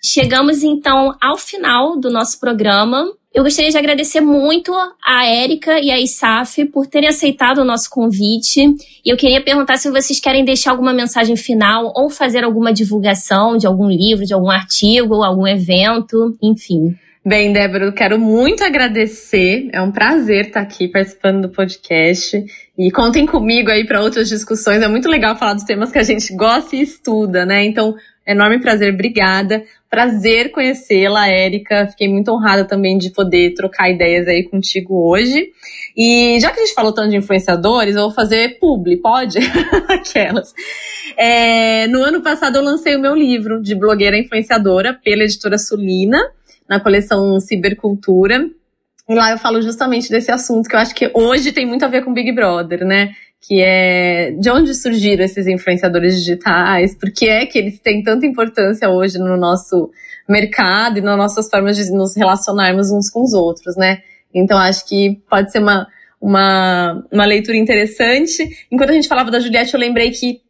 Chegamos então ao final do nosso programa. Eu gostaria de agradecer muito a Érica e a ISAF por terem aceitado o nosso convite. E eu queria perguntar se vocês querem deixar alguma mensagem final ou fazer alguma divulgação de algum livro, de algum artigo, algum evento, enfim. Bem, Débora, eu quero muito agradecer. É um prazer estar aqui participando do podcast. E contem comigo aí para outras discussões. É muito legal falar dos temas que a gente gosta e estuda, né? Então, enorme prazer, obrigada. Prazer conhecê-la, Érica. Fiquei muito honrada também de poder trocar ideias aí contigo hoje. E já que a gente falou tanto de influenciadores, eu vou fazer publi, pode? Aquelas. É, no ano passado eu lancei o meu livro de blogueira influenciadora pela editora Sulina, na coleção Cibercultura. E lá eu falo justamente desse assunto que eu acho que hoje tem muito a ver com Big Brother, né? que é de onde surgiram esses influenciadores digitais, por que é que eles têm tanta importância hoje no nosso mercado e nas nossas formas de nos relacionarmos uns com os outros, né? Então acho que pode ser uma, uma, uma leitura interessante. Enquanto a gente falava da Juliette, eu lembrei que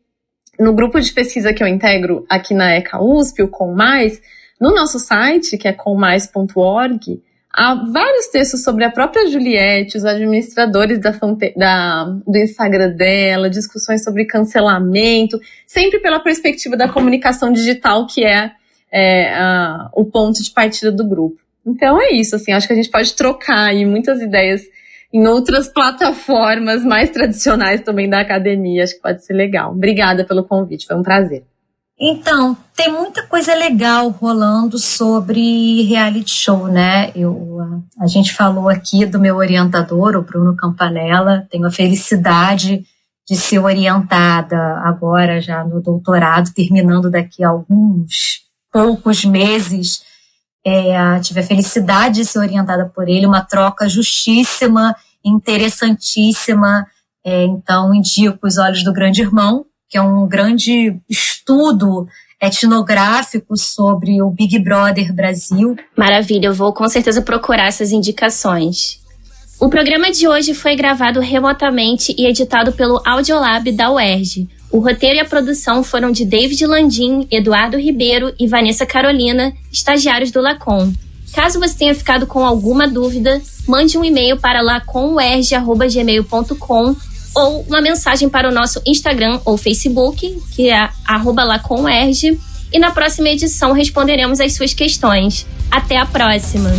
no grupo de pesquisa que eu integro aqui na ECA USP, o Com Mais, no nosso site, que é commais.org, Há vários textos sobre a própria Juliette, os administradores da, da, do Instagram dela, discussões sobre cancelamento, sempre pela perspectiva da comunicação digital, que é, é a, o ponto de partida do grupo. Então é isso, assim, acho que a gente pode trocar aí muitas ideias em outras plataformas mais tradicionais também da academia, acho que pode ser legal. Obrigada pelo convite, foi um prazer. Então, tem muita coisa legal rolando sobre reality show, né? Eu, a, gente falou aqui do meu orientador, o Bruno Campanella. Tenho a felicidade de ser orientada agora já no doutorado, terminando daqui a alguns poucos meses. É, tive a felicidade de ser orientada por ele, uma troca justíssima, interessantíssima. É, então, indico Os Olhos do Grande Irmão, que é um grande estudo etnográfico sobre o Big Brother Brasil. Maravilha, eu vou com certeza procurar essas indicações. O programa de hoje foi gravado remotamente e editado pelo Audiolab da UERJ. O roteiro e a produção foram de David Landim, Eduardo Ribeiro e Vanessa Carolina, estagiários do Lacom. Caso você tenha ficado com alguma dúvida, mande um e-mail para lacomerj.gmail.com ou uma mensagem para o nosso Instagram ou Facebook, que é @lacomerge, e na próxima edição responderemos as suas questões. Até a próxima.